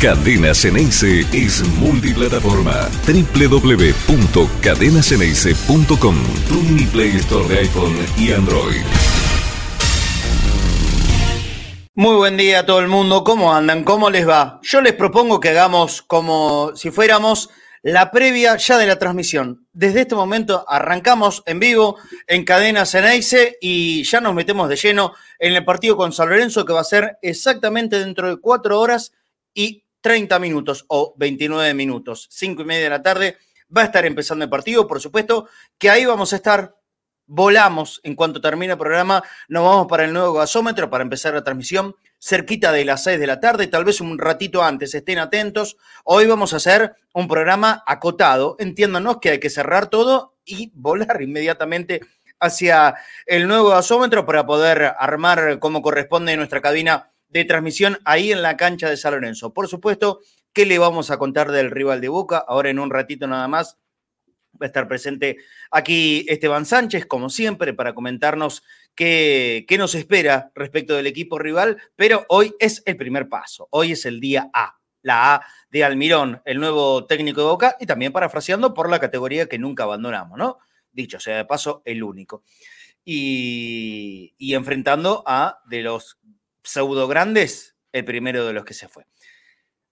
Cadena Ceneice es multiplataforma. www.cadenaceneice.com Tu mini Play Store de iPhone y Android. Muy buen día a todo el mundo. ¿Cómo andan? ¿Cómo les va? Yo les propongo que hagamos como si fuéramos la previa ya de la transmisión. Desde este momento arrancamos en vivo en Cadena Ceneice y ya nos metemos de lleno en el partido con San Lorenzo que va a ser exactamente dentro de cuatro horas y 30 minutos o 29 minutos, cinco y media de la tarde. Va a estar empezando el partido, por supuesto, que ahí vamos a estar volamos en cuanto termine el programa, nos vamos para el nuevo gasómetro para empezar la transmisión cerquita de las 6 de la tarde, tal vez un ratito antes, estén atentos. Hoy vamos a hacer un programa acotado, entiéndanos que hay que cerrar todo y volar inmediatamente hacia el nuevo gasómetro para poder armar como corresponde nuestra cabina de transmisión ahí en la cancha de San Lorenzo. Por supuesto, ¿qué le vamos a contar del rival de Boca? Ahora en un ratito nada más Va a estar presente aquí Esteban Sánchez, como siempre, para comentarnos qué, qué, nos espera respecto del equipo rival, pero hoy es el primer paso, hoy es el día A, la A de Almirón, el nuevo técnico de Boca, y también parafraseando por la categoría que nunca abandonamos, ¿no? Dicho sea de paso, el único. Y, y enfrentando a de los pseudo grandes, el primero de los que se fue.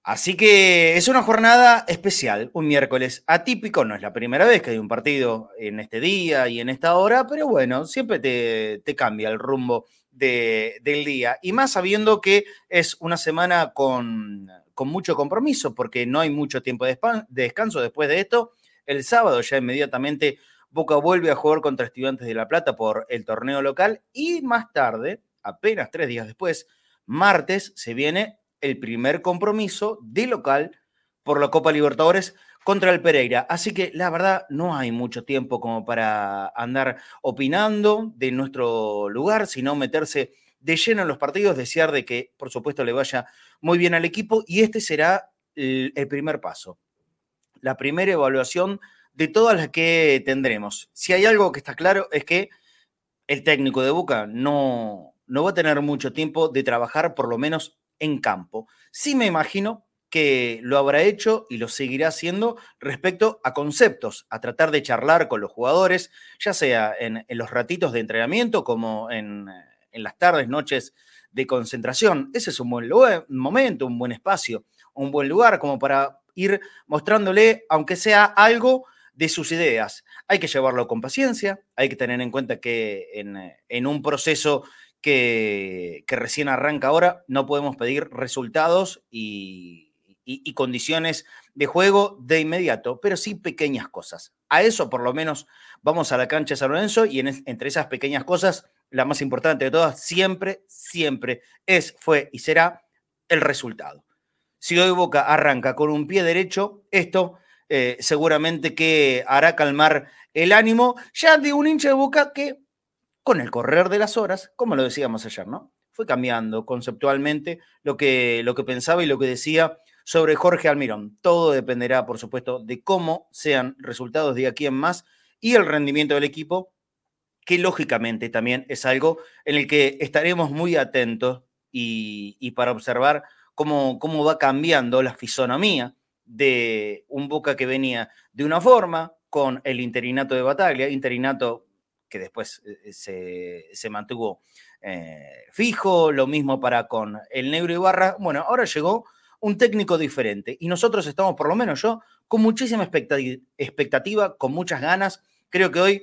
Así que es una jornada especial, un miércoles atípico, no es la primera vez que hay un partido en este día y en esta hora, pero bueno, siempre te, cambia el rumbo del día. Y más sabiendo que es una semana con, con mucho compromiso, porque no hay mucho tiempo de, descanso después de esto. El sábado ya inmediatamente Boca vuelve a jugar contra Estudiantes de La Plata por el torneo local y más tarde, apenas tres días después, martes, se viene el primer compromiso de local por la Copa Libertadores contra el Pereira. Así que la verdad no hay mucho tiempo como para andar opinando de nuestro lugar, sino meterse de lleno en los partidos, desear de que por supuesto le vaya muy bien al equipo y este será el, primer paso, la primera evaluación de todas las que tendremos. Si hay algo que está claro es que el técnico de Boca no, no va a tener mucho tiempo de trabajar por lo menos en campo. Sí me imagino que lo habrá hecho y lo seguirá haciendo respecto a conceptos, a tratar de charlar con los jugadores, ya sea en, los ratitos de entrenamiento como en, las tardes, noches de concentración. Ese es un buen momento, un buen espacio, un buen lugar como para ir mostrándole, aunque sea algo, de sus ideas. Hay que llevarlo con paciencia, hay que tener en cuenta que en, un proceso que, recién arranca ahora, no podemos pedir resultados y, condiciones de juego de inmediato, pero sí pequeñas cosas. A eso por lo menos vamos a la cancha de San Lorenzo y entre esas pequeñas cosas, la más importante de todas, siempre, siempre es, fue y será el resultado. Si hoy Boca arranca con un pie derecho, esto eh, seguramente que hará calmar el ánimo ya de un hincha de Boca que con el correr de las horas, como lo decíamos ayer, ¿no? Fue cambiando conceptualmente lo que, lo que pensaba y lo que decía sobre Jorge Almirón. Todo dependerá, por supuesto, de cómo sean resultados de aquí en más y el rendimiento del equipo, que lógicamente también es algo en el que estaremos muy atentos y, para observar cómo, cómo va cambiando la fisonomía de un Boca que venía de una forma con el interinato de Bataglia, interinato que después eh, se, mantuvo eh, fijo, lo mismo para con el negro Ibarra. Bueno, ahora llegó un técnico diferente y nosotros estamos, por lo menos yo, con muchísima expectativa, con muchas ganas. Creo que hoy,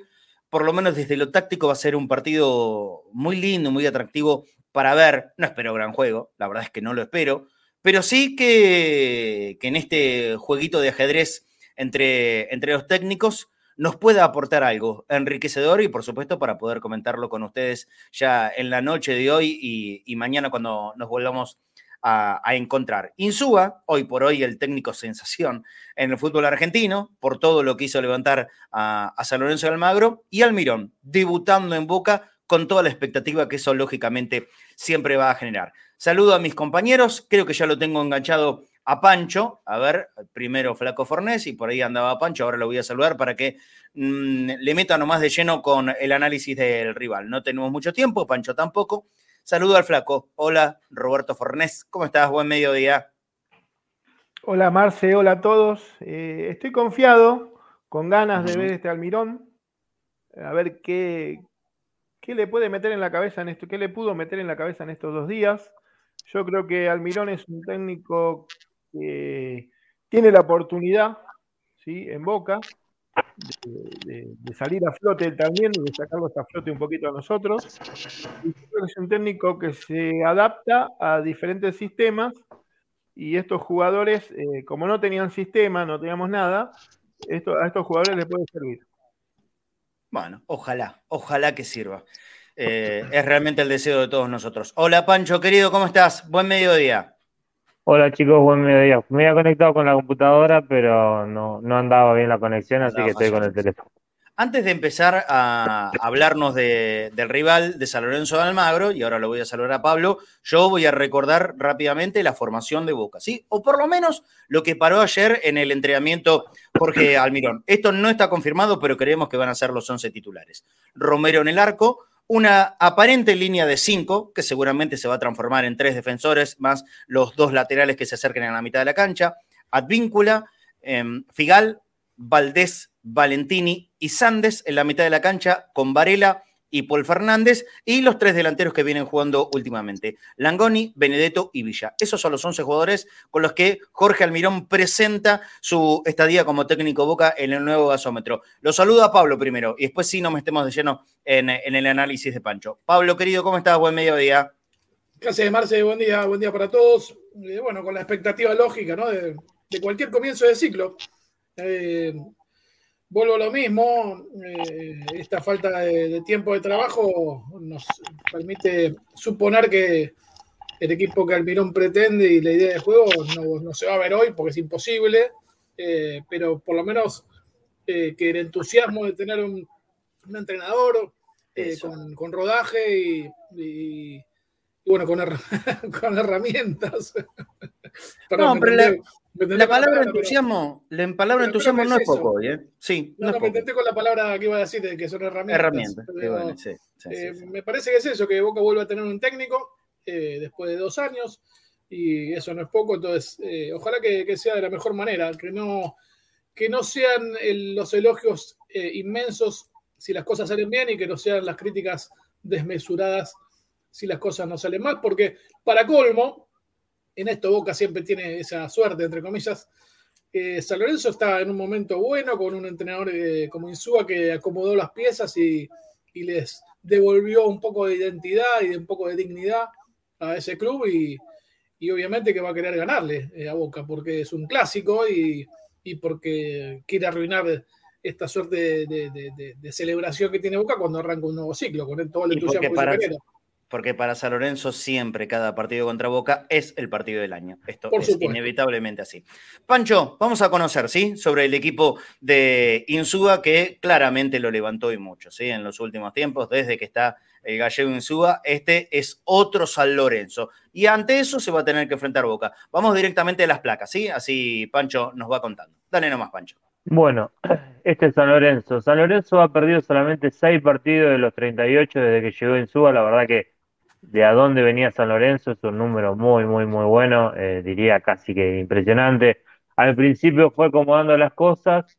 por lo menos desde lo táctico, va a ser un partido muy lindo, muy atractivo para ver. No espero gran juego, la verdad es que no lo espero, pero sí que, que en este jueguito de ajedrez entre, entre los técnicos nos pueda aportar algo enriquecedor y por supuesto para poder comentarlo con ustedes ya en la noche de hoy y, mañana cuando nos volvamos a, encontrar. Insúa, hoy por hoy el técnico sensación en el fútbol argentino, por todo lo que hizo levantar a, a San Lorenzo de Almagro, y Almirón, debutando en Boca con toda la expectativa que eso lógicamente siempre va a generar. Saludo a mis compañeros, creo que ya lo tengo enganchado a Pancho, a ver, primero Flaco Fornés y por ahí andaba Pancho, ahora lo voy a saludar para que mm, le meta nomás de lleno con el análisis del rival. No tenemos mucho tiempo, Pancho tampoco. Saludo al Flaco. Hola, Roberto Fornés, ¿cómo estás? Buen mediodía. Hola Marce, hola a todos. Eh, estoy confiado, con ganas de ver este Almirón, a ver qué, qué le puede meter en la cabeza en esto, qué le pudo meter en la cabeza en estos dos días. Yo creo que Almirón es un técnico que tiene la oportunidad, ¿sí? En Boca, de, salir a flote también de sacarlo a flote un poquito a nosotros. Y es un técnico que se adapta a diferentes sistemas y estos jugadores, eh, como no tenían sistema, no teníamos nada, a estos jugadores les puede servir. Bueno, ojalá, ojalá que sirva. Eh, es realmente el deseo de todos nosotros. Hola Pancho, querido, ¿cómo estás? Buen mediodía. Hola chicos, buen mediodía. Me había conectado con la computadora, pero no, no andaba bien la conexión, así que estoy con el teléfono. Antes de empezar a hablarnos del rival de San Lorenzo de Almagro, y ahora lo voy a saludar a Pablo, yo voy a recordar rápidamente la formación de Boca, ¿sí? O por lo menos lo que paró ayer en el entrenamiento Jorge Almirón. Esto no está confirmado, pero creemos que van a ser los 11 titulares. Romero en el arco, una aparente línea de cinco, que seguramente se va a transformar en tres defensores, más los dos laterales que se acerquen a la mitad de la cancha, Advíncula, em, Figal, Valdés Valentini y Sandes en la mitad de la cancha con Varela y Paul Fernández y los tres delanteros que vienen jugando últimamente, Langoni, Benedetto y Villa. Esos son los 11 jugadores con los que Jorge Almirón presenta su estadía como técnico Boca en el nuevo gasómetro. Lo saludo a Pablo primero y después sí nos metemos de lleno en, el análisis de Pancho. Pablo, querido, ¿cómo estás? Buen mediodía. Gracias, Marce. Buen día, buen día para todos. Eh, bueno, con la expectativa lógica, ¿no? De, cualquier comienzo de ciclo. Eh, vuelvo a lo mismo, eh, esta falta de, tiempo de trabajo nos permite suponer que el equipo que Almirón pretende y la idea de juego no, se va a ver hoy porque es imposible, eh, pero por lo menos eh, que el entusiasmo de tener un, entrenador con, rodaje y, bueno, con, con herramientas. no, pero la palabra entusiasmo, la palabra entusiasmo no es, poco hoy, ¿eh? Sí. No, me con la palabra que iba a decir, de que son herramientas. Herramientas, eh, Me parece que es eso, que Boca vuelve a tener un técnico eh, después de dos años, y eso no es poco, entonces eh, ojalá que, sea de la mejor manera, que no, que no sean los elogios inmensos si las cosas salen bien y que no sean las críticas desmesuradas si las cosas no salen mal, porque para colmo, en esto Boca siempre tiene esa suerte, entre comillas. Eh, San Lorenzo está en un momento bueno con un entrenador eh, como Insúa que acomodó las piezas y, les devolvió un poco de identidad y un poco de dignidad a ese club y, obviamente que va a querer ganarle eh, a Boca porque es un clásico y, porque quiere arruinar esta suerte de, celebración que tiene Boca cuando arranca un nuevo ciclo con todo el entusiasmo que porque para San Lorenzo siempre cada partido contra Boca es el partido del año. Esto es inevitablemente así. Pancho, vamos a conocer, ¿sí? Sobre el equipo de Insúa que claramente lo levantó y mucho, ¿sí? En los últimos tiempos, desde que está el gallego Insúa, este es otro San Lorenzo. Y ante eso se va a tener que enfrentar Boca. Vamos directamente a las placas, ¿sí? Así Pancho nos va contando. Dale nomás, Pancho. Bueno, este es San Lorenzo. San Lorenzo ha perdido solamente seis partidos de los 38 desde que llegó Insúa. La verdad que de a dónde venía San Lorenzo es un número muy, muy, muy bueno, eh, diría casi que impresionante. Al principio fue acomodando las cosas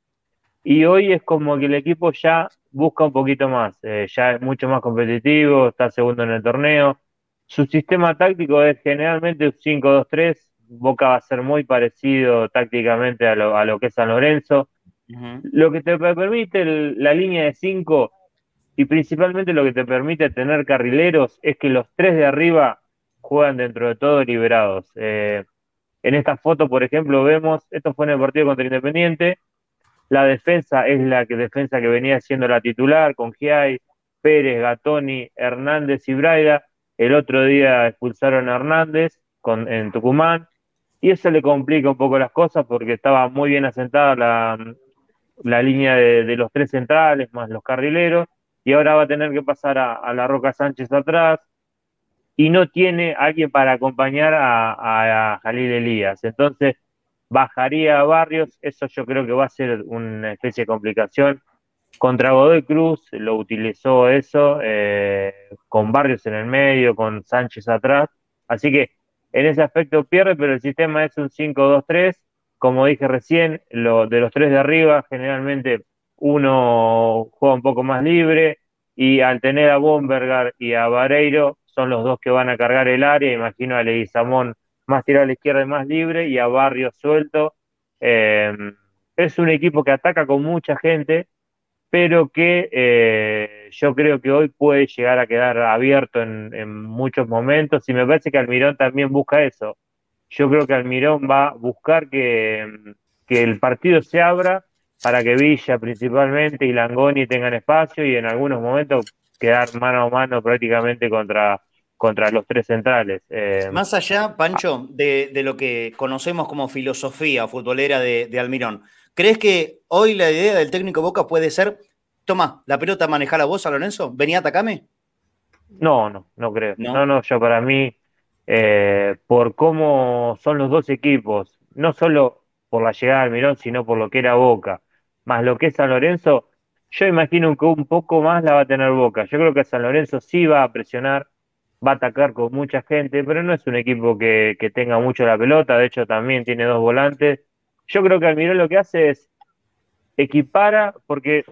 y hoy es como que el equipo ya busca un poquito más, eh, ya es mucho más competitivo, está segundo en el torneo. Su sistema táctico es generalmente un 5-2-3, Boca va a ser muy parecido tácticamente a lo, a lo que es San Lorenzo. Lo que te permite la línea de 5 y principalmente lo que te permite tener carrileros es que los tres de arriba juegan dentro de todo liberados. Eh, en esta foto, por ejemplo, vemos, esto fue en el partido contra Independiente, la defensa es la defensa que venía siendo la titular con Giai, Pérez, Gatoni, Hernández y Braida. El otro día expulsaron a Hernández con, en Tucumán y eso le complica un poco las cosas porque estaba muy bien asentada la, línea de los tres centrales más los carrileros y ahora va a tener que pasar a, la Roca Sánchez atrás y no tiene alguien para acompañar a, Jalil Elías. Entonces bajaría a Barrios, eso yo creo que va a ser una especie de complicación. Contra Godoy Cruz lo utilizó eso, eh, con Barrios en el medio, con Sánchez atrás. Así que en ese aspecto pierde, pero el sistema es un 5-2-3 como dije recién, lo, de los tres de arriba, generalmente uno juega un poco más libre y al tener a Bombergar y a Vareiro, son los dos que van a cargar el área. Imagino a Leguizamón más tirado a la izquierda y más libre y a Barrio suelto. Eh, es un equipo que ataca con mucha gente, pero que eh, yo creo que hoy puede llegar a quedar abierto en, muchos momentos y me parece que Almirón también busca eso. Yo creo que Almirón va a buscar que, el partido se abra para que Villa principalmente y Langoni tengan espacio y en algunos momentos quedar mano a mano prácticamente contra, contra los tres centrales. Eh, Más allá, Pancho, de, lo que conocemos como filosofía futbolera de, de Almirón, ¿Crees que hoy la idea del técnico Boca puede ser, toma, la pelota manejar la voz a Lorenzo, venía a atacarme? No, no, no creo. No, no, yo para mí, eh, por cómo son los dos equipos, no solo por la llegada del Mirón, sino por lo que era Boca, más lo que es San Lorenzo, yo imagino que un poco más la va a tener Boca. Yo creo que San Lorenzo sí va a presionar, va a atacar con mucha gente, pero no es un equipo que, que tenga mucho la pelota, de hecho también tiene dos volantes yo creo que Almirón lo que hace es equipara, porque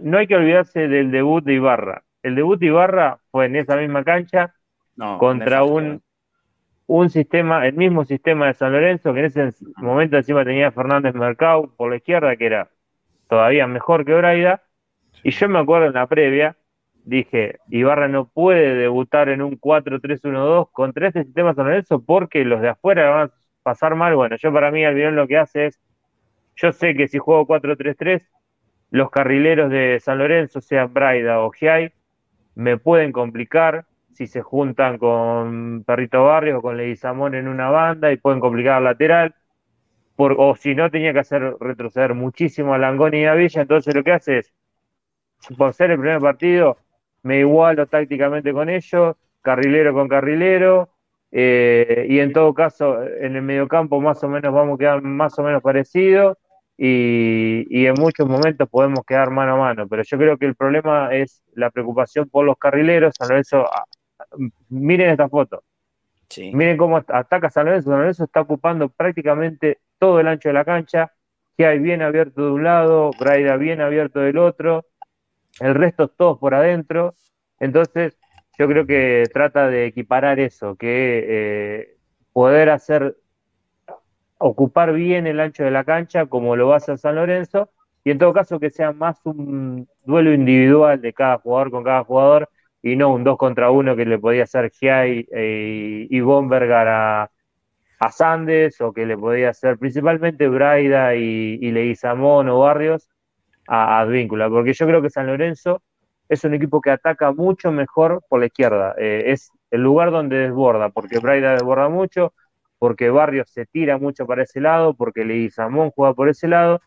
no hay que olvidarse del debut de Ibarra. El debut de Ibarra fue en esa misma cancha contra un, un sistema, el mismo sistema de San Lorenzo, que en ese momento encima tenía Fernández Mercado por la izquierda, que era todavía mejor que Braida. Y yo me acuerdo en la previa, dije, Ibarra no puede debutar en un 4-3-1-2 contra este sistema San Lorenzo porque los de afuera van a pasar mal, bueno, yo para mí Almirón lo que hace es, yo sé que si juego 4-3-3, los carrileros de San Lorenzo, sean Braida o Giai, me pueden complicar si se juntan con Perrito Barrio o con Leguizamón en una banda y pueden complicar al lateral. Por, o si no, tenía que hacer retroceder muchísimo a Langoni y a Villa. Entonces, lo que hace es, por ser el primer partido, me igualo tácticamente con ellos, carrilero con carrilero, eh, y en todo caso, en el mediocampo más o menos vamos a quedar más o menos parecidos y, en muchos momentos podemos quedar mano a mano. Pero yo creo que el problema es la preocupación por los carrileros. San Lorenzo, ah, miren esta foto. Miren cómo ataca San Lorenzo. San Lorenzo está ocupando prácticamente todo el ancho de la cancha. Que hay bien abierto de un lado, Braida bien abierto del otro, el resto todos por adentro. Entonces, yo creo que trata de equiparar eso, que eh, poder hacer, ocupar bien el ancho de la cancha como lo va a hacer San Lorenzo, y en todo caso que sea más un duelo individual de cada jugador con cada jugador y no un dos contra uno que le podía hacer Giai eh, y Bombergar a, a Sandes o que le podía hacer principalmente Braida y, y Leguizamón o Barrios a Advíncula, porque yo creo que San Lorenzo es un equipo que ataca mucho mejor por la izquierda. Eh, es el lugar donde desborda, porque Braida desborda mucho, porque Barrios se tira mucho para ese lado, porque Leguizamón juega por ese lado,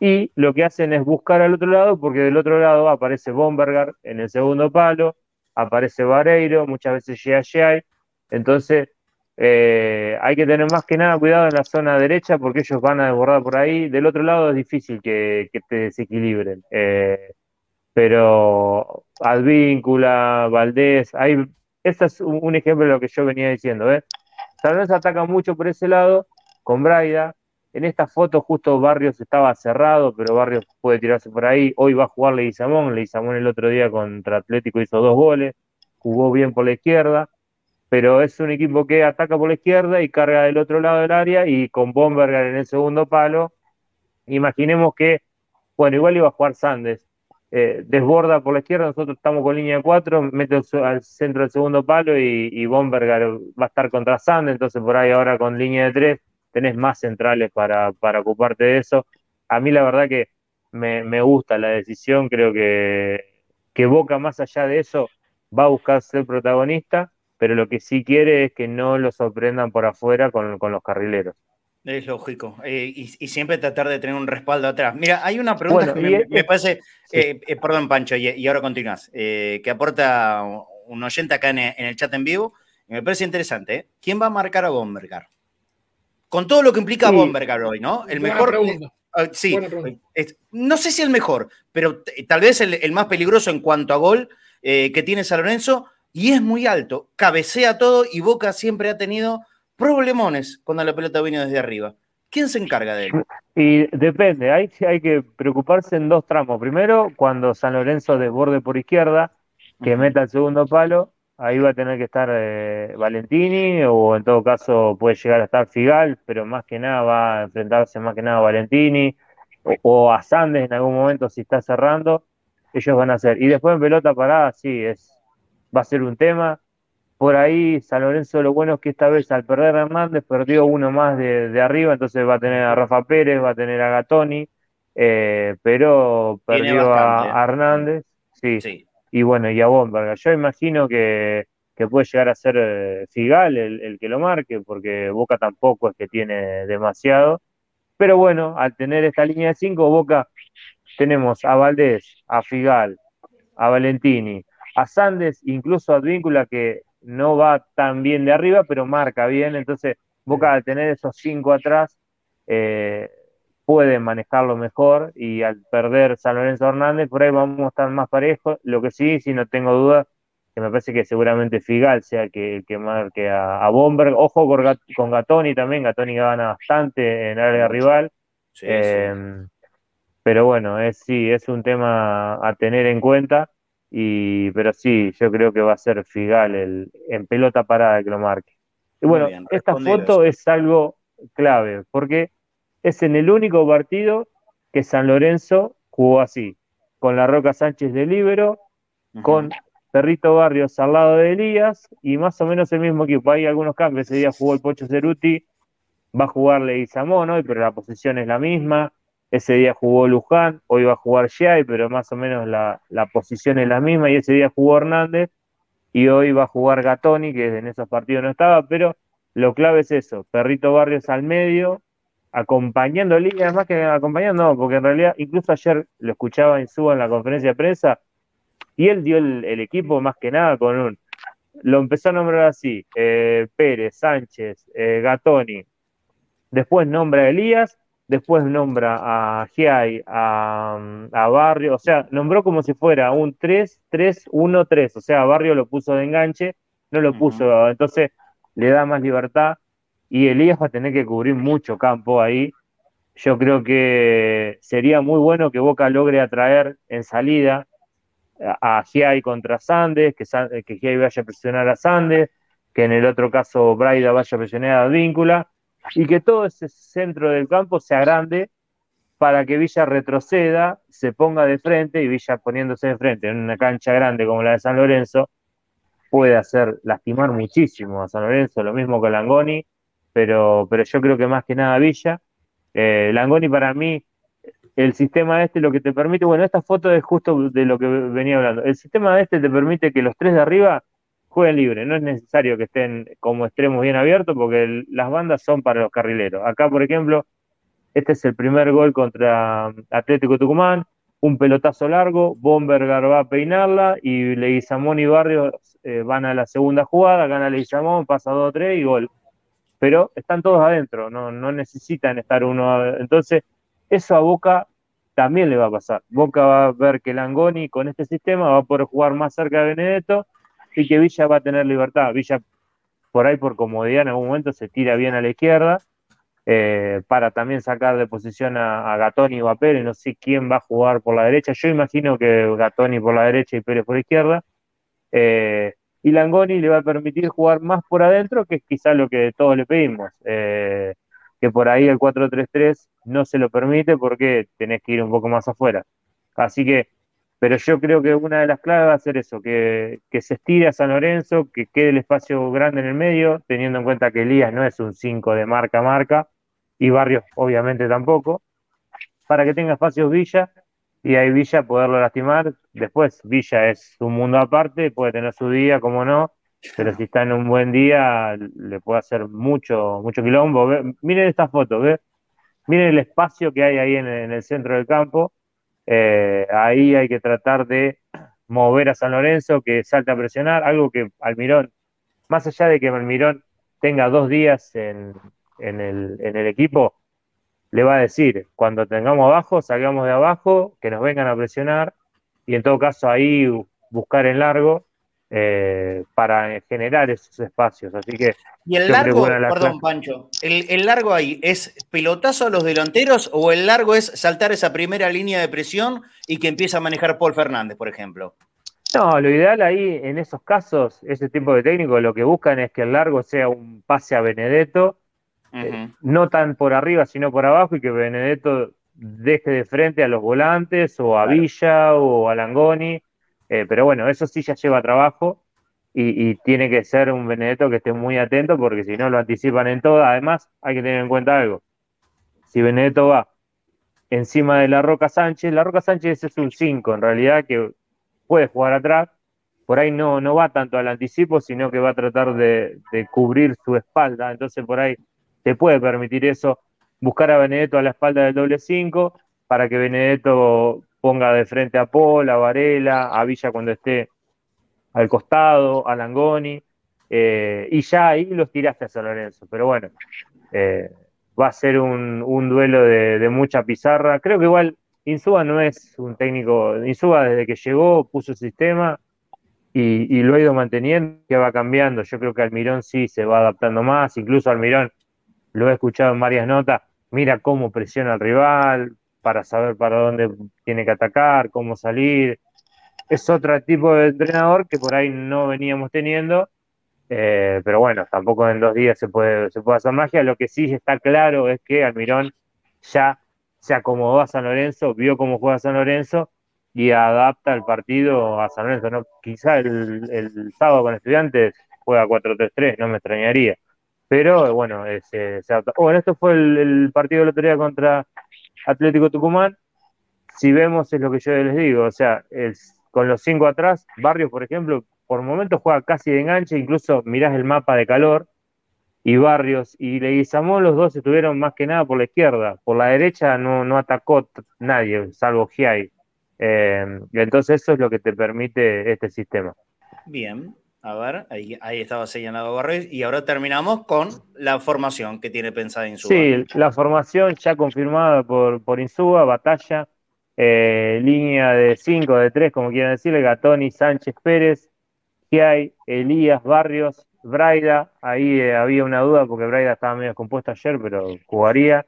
y lo que hacen es buscar al otro lado, porque del otro lado aparece Bombergar en el segundo palo, aparece Vareiro, muchas veces llega entonces eh, hay que tener más que nada cuidado en la zona derecha porque ellos van a desbordar por ahí. Del otro lado es difícil que, te desequilibren. Eh, pero Advíncula, Valdés, hay, este es un, ejemplo de lo que yo venía diciendo. ¿eh? Tal ataca mucho por ese lado con Braida. En esta foto justo Barrios estaba cerrado, pero Barrios puede tirarse por ahí. Hoy va a jugar Leguizamón. Leguizamón el otro día contra Atlético hizo dos goles. Jugó bien por la izquierda. Pero es un equipo que ataca por la izquierda y carga del otro lado del área y con Bomberger en el segundo palo. Imaginemos que, bueno, igual iba a jugar Sandes, eh, desborda por la izquierda, nosotros estamos con línea de 4, mete al centro del segundo palo y, Bomberger va a estar contra Sand, entonces por ahí ahora con línea de 3 tenés más centrales para, para ocuparte de eso. A mí la verdad que me, gusta la decisión, creo que, que Boca más allá de eso va a buscar ser protagonista, pero lo que sí quiere es que no lo sorprendan por afuera con, con los carrileros. Es lógico. Eh, y, siempre tratar de tener un respaldo atrás. Mira, hay una pregunta que me, parece, eh, eh, perdón Pancho, y, ahora continúas, que aporta un oyente acá en, el chat en vivo, y me parece interesante. ¿Quién va a marcar a Bombergar? Con todo lo que implica Bombergar hoy, ¿no? El mejor... Ah, sí, no sé si el mejor, pero tal vez el, más peligroso en cuanto a gol que tiene San Lorenzo, y es muy alto, cabecea todo y Boca siempre ha tenido problemones cuando la pelota viene desde arriba. ¿Quién se encarga de él? Y depende, hay, hay que preocuparse en dos tramos. Primero, cuando San Lorenzo desborde por izquierda, que meta el segundo palo, ahí va a tener que estar eh, Valentini o en todo caso puede llegar a estar Figal, pero más que nada va a enfrentarse más que nada a Valentini o, a Sandes en algún momento si está cerrando, ellos van a hacer. Y después en pelota parada, sí, es, va a ser un tema. Por ahí San Lorenzo lo bueno es que esta vez al perder a Hernández perdió uno más de, arriba, entonces va a tener a Rafa Pérez, va a tener a Gatoni, eh, pero perdió a, Hernández, sí, y bueno, y a Bomberga. Yo imagino que, puede llegar a ser eh, Figal el, el, que lo marque, porque Boca tampoco es que tiene demasiado. Pero bueno, al tener esta línea de cinco, Boca tenemos a Valdés, a Figal, a Valentini, a Sandes, incluso a Advíncula que no va tan bien de arriba, pero marca bien. Entonces, Boca al tener esos cinco atrás, eh, puede manejarlo mejor y al perder San Lorenzo Hernández, por ahí vamos a estar más parejos. Lo que sí, si no tengo duda, que me parece que seguramente Figal sea el que, que marque a, a Bomberg. Ojo con, Gatoni también, Gatoni gana bastante en área rival. Em, pero bueno, es, sí, es un tema a tener en cuenta. Y, pero sí, yo creo que va a ser Figal el, en pelota parada que lo marque. Y bueno, esta foto es algo clave, porque es en el único partido que San Lorenzo jugó así, con la Roca Sánchez de libero, con Perrito Barrios al lado de Elías y más o menos el mismo equipo. Hay algunos cambios, ese día jugó el Pocho Ceruti, va a jugar Leguizamón hoy, pero la posición es la misma. Ese día jugó Luján, hoy va a jugar Shai, pero más o menos la, posición es la misma. Y ese día jugó Hernández y hoy va a jugar Gatoni, que en esos partidos no estaba, pero lo clave es eso, Perrito Barrios al medio, acompañando a Elías, más que acompañando, porque en realidad, incluso ayer lo escuchaba en Suba en la conferencia de prensa, y él dio el, equipo más que nada con un, lo empezó a nombrar así, eh, Pérez, Sánchez, eh, Gatoni, después nombra a Elías después nombra a Giai, a, a, Barrio, o sea, nombró como si fuera un 3-3-1-3, o sea, Barrio lo puso de enganche, no lo puso, entonces le da más libertad y Elías va a tener que cubrir mucho campo ahí. Yo creo que sería muy bueno que Boca logre atraer en salida a Giai contra Sandes, que, que Giai vaya a presionar a Sandes, que en el otro caso Braida vaya a presionar a Víncula y que todo ese centro del campo sea grande para que Villa retroceda, se ponga de frente y Villa poniéndose de frente en una cancha grande como la de San Lorenzo puede hacer lastimar muchísimo a San Lorenzo, lo mismo que Langoni, pero, pero yo creo que más que nada Villa. Eh, Langoni para mí, el sistema este lo que te permite, bueno, esta foto es justo de lo que venía hablando, el sistema este te permite que los tres de arriba jueguen libre. No es necesario que estén como extremos bien abiertos porque las bandas son para los carrileros. Acá, por ejemplo, este es el primer gol contra Atlético Tucumán. Un pelotazo largo, Bombergar va a peinarla y Leguizamón y Barrios eh, van a la segunda jugada, gana Leguizamón, pasa 2-3 y gol. Pero están todos adentro, no, no necesitan estar uno. Entonces, eso a Boca también le va a pasar. Boca va a ver que Langoni con este sistema va a poder jugar más cerca de Benedetto y que Villa va a tener libertad. Villa por ahí por comodidad en algún momento se tira bien a la izquierda eh, para también sacar de posición a, Gatoni o a Pérez, no sé quién va a jugar por la derecha, yo imagino que Gatoni por la derecha y Pérez por la izquierda, eh, y Langoni le va a permitir jugar más por adentro, que es quizá lo que todos le pedimos, eh, que por ahí el 4-3-3 no se lo permite porque tenés que ir un poco más afuera. Así que pero yo creo que una de las claves va a ser eso, que, se estire a San Lorenzo, que quede el espacio grande en el medio, teniendo en cuenta que Elías no es un 5 de marca a marca, y Barrios obviamente tampoco, para que tenga espacios Villa, y ahí Villa poderlo lastimar. Después Villa es un mundo aparte, puede tener su día, como no, pero si está en un buen día, le puede hacer mucho, mucho quilombo. Miren esta foto, ¿ve? miren el espacio que hay ahí en el centro del campo eh, ahí hay que tratar de mover a San Lorenzo, que salte a presionar, algo que Almirón, más allá de que Almirón tenga dos días en, el, equipo, le va a decir, cuando tengamos abajo, salgamos de abajo, que nos vengan a presionar, y en todo caso ahí buscar en largo, eh, para generar esos espacios. Así que. ¿Y el largo, perdón, Pancho, el, largo ahí es pelotazo a los delanteros o el largo es saltar esa primera línea de presión y que empieza a manejar Paul Fernández, por ejemplo? No, lo ideal ahí, en esos casos, ese tipo de técnico lo que buscan es que el largo sea un pase a Benedetto, eh, no tan por arriba, sino por abajo, y que Benedetto deje de frente a los volantes, o a Villa, o a Langoni, eh, pero bueno, eso sí ya lleva trabajo y, tiene que ser un Benedetto que esté muy atento porque si no lo anticipan en todo. Además, hay que tener en cuenta algo. Si Benedetto va encima de la Roca Sánchez, la Roca Sánchez es un 5 en realidad que puede jugar atrás. Por ahí no, no va tanto al anticipo, sino que va a tratar de, de cubrir su espalda. Entonces por ahí te puede permitir eso, buscar a Benedetto a la espalda del doble 5 para que Benedetto ponga de frente a Paul, a Varela, a Villa cuando esté al costado, a Langoni, eh, y ya ahí los tiraste a San Lorenzo. Pero bueno, eh, va a ser un, duelo de, mucha pizarra. Creo que igual Insúa no es un técnico, Insúa desde que llegó puso el sistema y, lo ha ido manteniendo, que va cambiando. Yo creo que Almirón sí se va adaptando más, incluso Almirón lo he escuchado en varias notas, mira cómo presiona al rival, para saber para dónde tiene que atacar, cómo salir. Es otro tipo de entrenador que por ahí no veníamos teniendo, eh, pero bueno, tampoco en dos días se puede, se puede hacer magia. Lo que sí está claro es que Almirón ya se acomodó a San Lorenzo, vio cómo juega San Lorenzo y adapta el partido a San Lorenzo. Quizá el, el sábado con estudiantes juega 4-3-3, no me extrañaría. Pero bueno, se adapta. Bueno, esto fue el, partido otro día contra Atlético Tucumán, si vemos es lo que yo les digo, o sea, con los cinco atrás, Barrios, por ejemplo, por momentos juega casi de enganche, incluso mirás el mapa de calor, y Barrios y Leguizamón, los dos estuvieron más que nada por la izquierda, por la derecha no, no atacó nadie, salvo Giai. Eh, entonces eso es lo que te permite este sistema. Bien, a ver, ahí, estaba señalado Barres. Y ahora terminamos con la formación que tiene pensada Insúa. Sí, la formación ya confirmada por, por Insúa, batalla, eh, línea de 5, de 3, como quieran decirle, Gatoni, Sánchez Pérez, hay Elías, Barrios, Braida. Ahí eh, había una duda porque Braida estaba medio compuesto ayer, pero jugaría.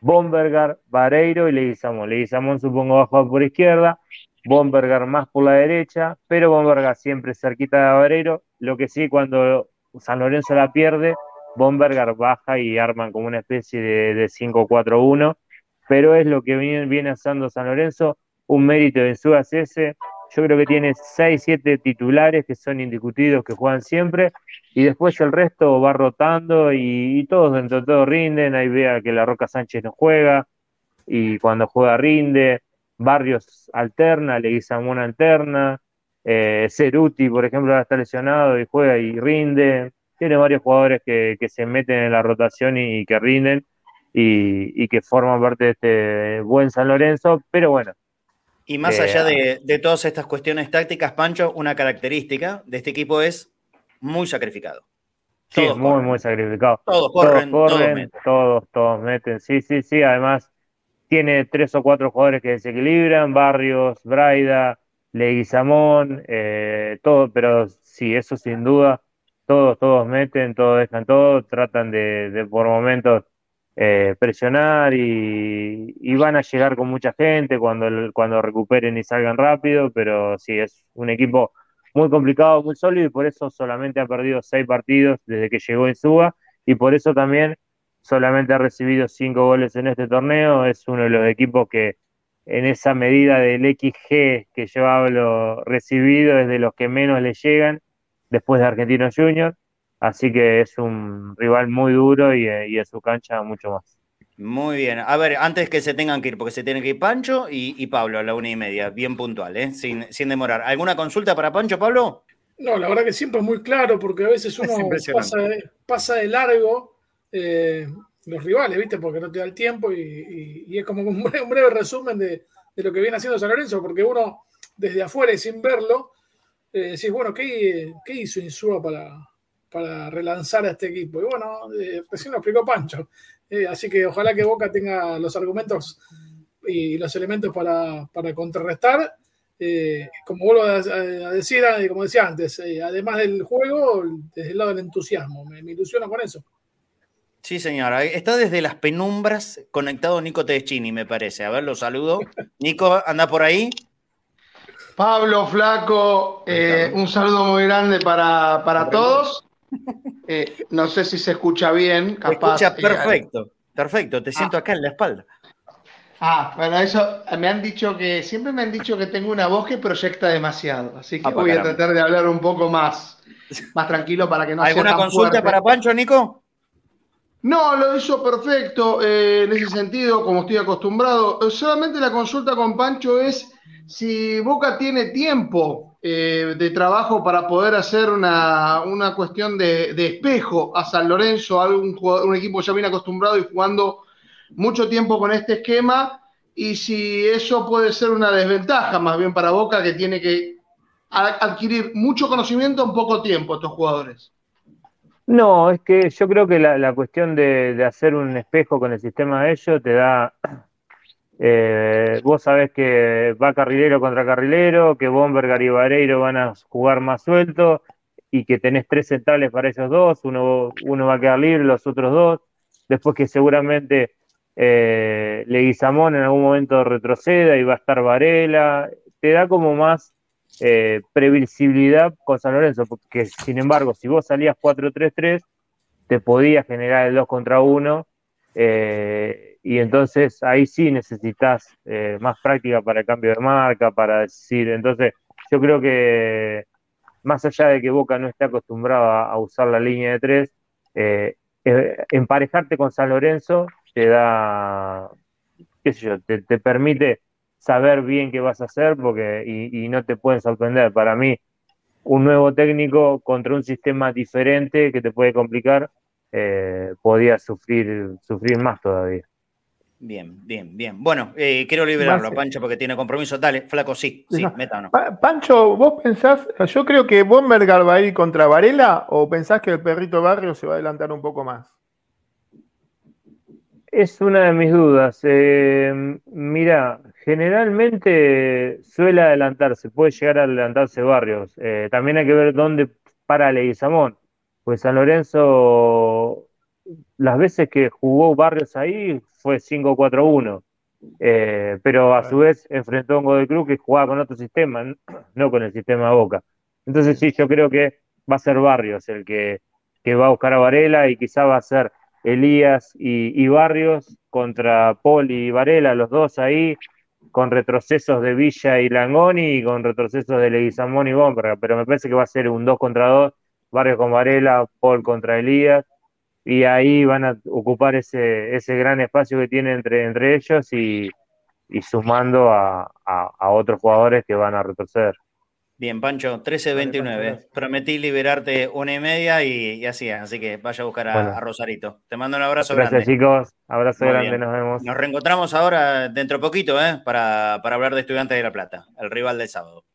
Bombergar, Vareiro y Leguizamón. Leguizamón supongo bajo por izquierda. Bomberger más por la derecha, pero Bomberger siempre cerquita de Abrero. Lo que sí, cuando San Lorenzo la pierde, Bomberger baja y arman como una especie de, 5-4-1, pero es lo que viene, viene haciendo San Lorenzo, un mérito de su ese. Yo creo que tiene 6-7 titulares que son indiscutidos, que juegan siempre, y después el resto va rotando y, todos dentro de todo rinden. Ahí vea que la Roca Sánchez no juega, y cuando juega rinde. Barrios alterna, Leguizamón alterna, eh, Ceruti, por ejemplo, ahora está lesionado y juega y rinde. Tiene varios jugadores que, se meten en la rotación y, que rinden y, que forman parte de este buen San Lorenzo, pero bueno. Y más eh, allá de, todas estas cuestiones tácticas, Pancho, una característica de este equipo es muy sacrificado. Sí, muy, muy sacrificado. Todos corren, todos, corren, todos, todos meten. Sí, sí, sí. Además, tiene tres o cuatro jugadores que desequilibran, Barrios, Braida, Leguizamón, eh, todo, pero sí, eso sin duda, todos, todos meten, todos dejan todo, tratan de, por momentos eh, presionar y, van a llegar con mucha gente cuando, cuando recuperen y salgan rápido, pero sí, es un equipo muy complicado, muy sólido y por eso solamente ha perdido seis partidos desde que llegó en Suba y por eso también solamente ha recibido cinco goles en este torneo, es uno de los equipos que en esa medida del XG que yo hablo recibido es de los que menos le llegan después de Argentinos Juniors, así que es un rival muy duro y, en su cancha mucho más. Muy bien. A ver, antes que se tengan que ir, porque se tienen que ir Pancho y, Pablo a la una y media, bien puntual, ¿eh? sin, sin demorar. ¿Alguna consulta para Pancho, Pablo? No, la verdad que siempre es muy claro, porque a veces uno pasa, pasa de largo eh, los rivales, ¿viste? Porque no te da el tiempo y, es como un breve, resumen de, lo que viene haciendo San Lorenzo, porque uno desde afuera y sin verlo, eh, decís, bueno, ¿qué, hizo Insúa para, relanzar a este equipo? Y bueno, eh, recién lo explicó Pancho. así que ojalá que Boca tenga los argumentos y los elementos para, contrarrestar como vuelvo a, decir, como decía antes, además del juego, desde el lado del entusiasmo, me, me ilusiono con eso. Sí, señora. Está desde las penumbras conectado Nico Tedeschini, me parece. A ver, lo saludo. Nico, anda por ahí. Pablo, Flaco, eh, un saludo muy grande para, todos. Eh, no sé si se escucha bien. Capaz, se escucha perfecto, perfecto. Te siento ah. acá en la espalda. Ah, bueno, eso me han dicho que, siempre me han dicho que tengo una voz que proyecta demasiado. Así que ah, voy a tratar de hablar un poco más, más tranquilo para que no sea ¿Alguna consulta para Pancho, Nico? No, lo hizo perfecto eh, en ese sentido, como estoy acostumbrado. Solamente la consulta con Pancho es si Boca tiene tiempo eh, de trabajo para poder hacer una, cuestión de, espejo a San Lorenzo, algún un equipo ya bien acostumbrado y jugando mucho tiempo con este esquema, y si eso puede ser una desventaja más bien para Boca que tiene que adquirir mucho conocimiento en poco tiempo estos jugadores. No, es que yo creo que la, cuestión de, hacer un espejo con el sistema de ellos te da. Eh, vos sabés que va carrilero contra carrilero, que Bombergar y Vareiro van a jugar más suelto y que tenés tres centrales para ellos dos, uno, uno va a quedar libre, los otros dos. Después que seguramente eh, Leguizamón en algún momento retroceda y va a estar Varela. Te da como más eh, previsibilidad con San Lorenzo, porque sin embargo, si vos salías 4-3-3, te podía generar el 2 contra 1, eh, y entonces ahí sí necesitas eh, más práctica para el cambio de marca, para decir, entonces yo creo que más allá de que Boca no esté acostumbrada a usar la línea de 3, emparejarte con San Lorenzo te da, qué sé yo, te permite saber bien qué vas a hacer porque y, no te pueden sorprender. Para mí, un nuevo técnico contra un sistema diferente que te puede complicar, eh, podía sufrir, sufrir más todavía. Bien, bien, bien. Bueno, eh, quiero liberarlo, Pancho, porque tiene compromiso. Dale, flaco, sí, sí, métanos. Pancho, ¿vos pensás, yo creo que Bombergar va a ir contra Varela o pensás que el perrito Barrio se va a adelantar un poco más? Es una de mis dudas. Eh, mira, generalmente suele adelantarse, puede llegar a adelantarse Barrios. Eh, también hay que ver dónde para Leguizamón. Pues San Lorenzo, las veces que jugó Barrios ahí fue 5-4-1. Eh, pero a su vez enfrentó a un Godoy Cruz que jugaba con otro sistema, no con el sistema Boca. Entonces sí, yo creo que va a ser Barrios el que, que va a buscar a Varela y quizá va a ser Elías y, Barrios contra Paul y Varela, los dos ahí, con retrocesos de Villa y Langoni y con retrocesos de Leguizamón y Bomberga, pero me parece que va a ser un 2 contra 2, Barrios con Varela, Paul contra Elías, y ahí van a ocupar ese, ese gran espacio que tiene entre, entre ellos y, sumando a otros jugadores que van a retroceder. Bien, Pancho, 13.29. Prometí liberarte una y media y, así así que vaya a buscar a, Rosarito. Te mando un abrazo grande. Gracias, chicos. Abrazo grande, nos vemos. Nos reencontramos ahora dentro de poquito, ¿eh? Para, hablar de Estudiantes de La Plata, el rival del sábado.